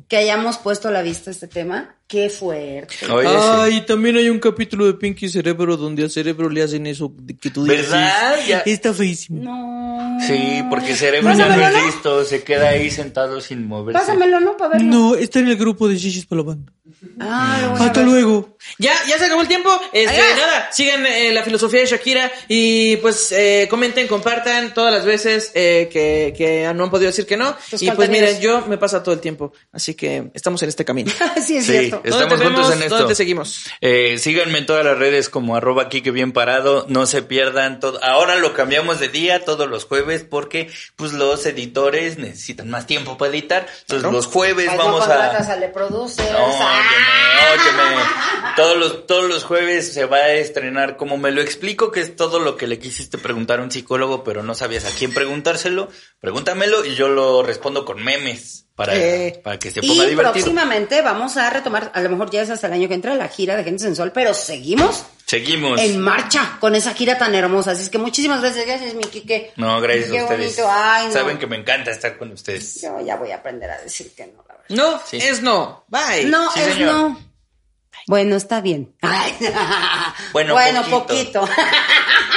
que hayamos puesto a la vista este tema. Qué fuerte. Oye, sí. También hay un capítulo de Pinky Cerebro donde al cerebro le hacen eso de que tú dices. ¿Verdad? Ya- Está feísimo. No. Sí, porque cerebro ya no es listo, se queda ahí sentado sin moverse. Pásamelo, ¿no? Para verlo. No, está en el grupo de Shishis para la banda. Ah, a Hasta luego. Ya, ya se acabó el tiempo. Este, nada, sigan eh, la filosofía de Shakira y pues eh, comenten, compartan todas las veces eh, que, que no han podido decir que no. Tus y pues miren, yo me pasa todo el tiempo, así que estamos en este camino. sí, es Sí, cierto. Es- ¿Dónde Estamos te juntos vemos? en esto. ¿Dónde te seguimos? Eh, síganme en todas las redes como arroba Kike bien parado, no se pierdan todo. Ahora lo cambiamos de día todos los jueves porque pues los editores necesitan más tiempo para editar. Entonces los jueves Ay, vamos no a... a Le Producers. No, Ah. óyeme, óyeme. Todos los, todos los jueves se va a estrenar como me lo explico, que es todo lo que le quisiste preguntar a un psicólogo, pero no sabías a quién preguntárselo. Pregúntamelo y yo lo respondo con memes para, Eh. para que se ponga Y divertido. próximamente vamos a retomar, a lo mejor ya es hasta el año que entra, la gira de Gente Sensual, pero seguimos Seguimos. en marcha con esa gira tan hermosa. Así es que muchísimas gracias, gracias, mi Kike. No, gracias Qué a ustedes. bonito. Ay, no. Saben que me encanta estar con ustedes. Yo ya voy a aprender a decir que no, la verdad. No, Sí. es no. Bye. No, Sí, es señor. no. Bueno, está bien. Bueno, bueno poquito. poquito.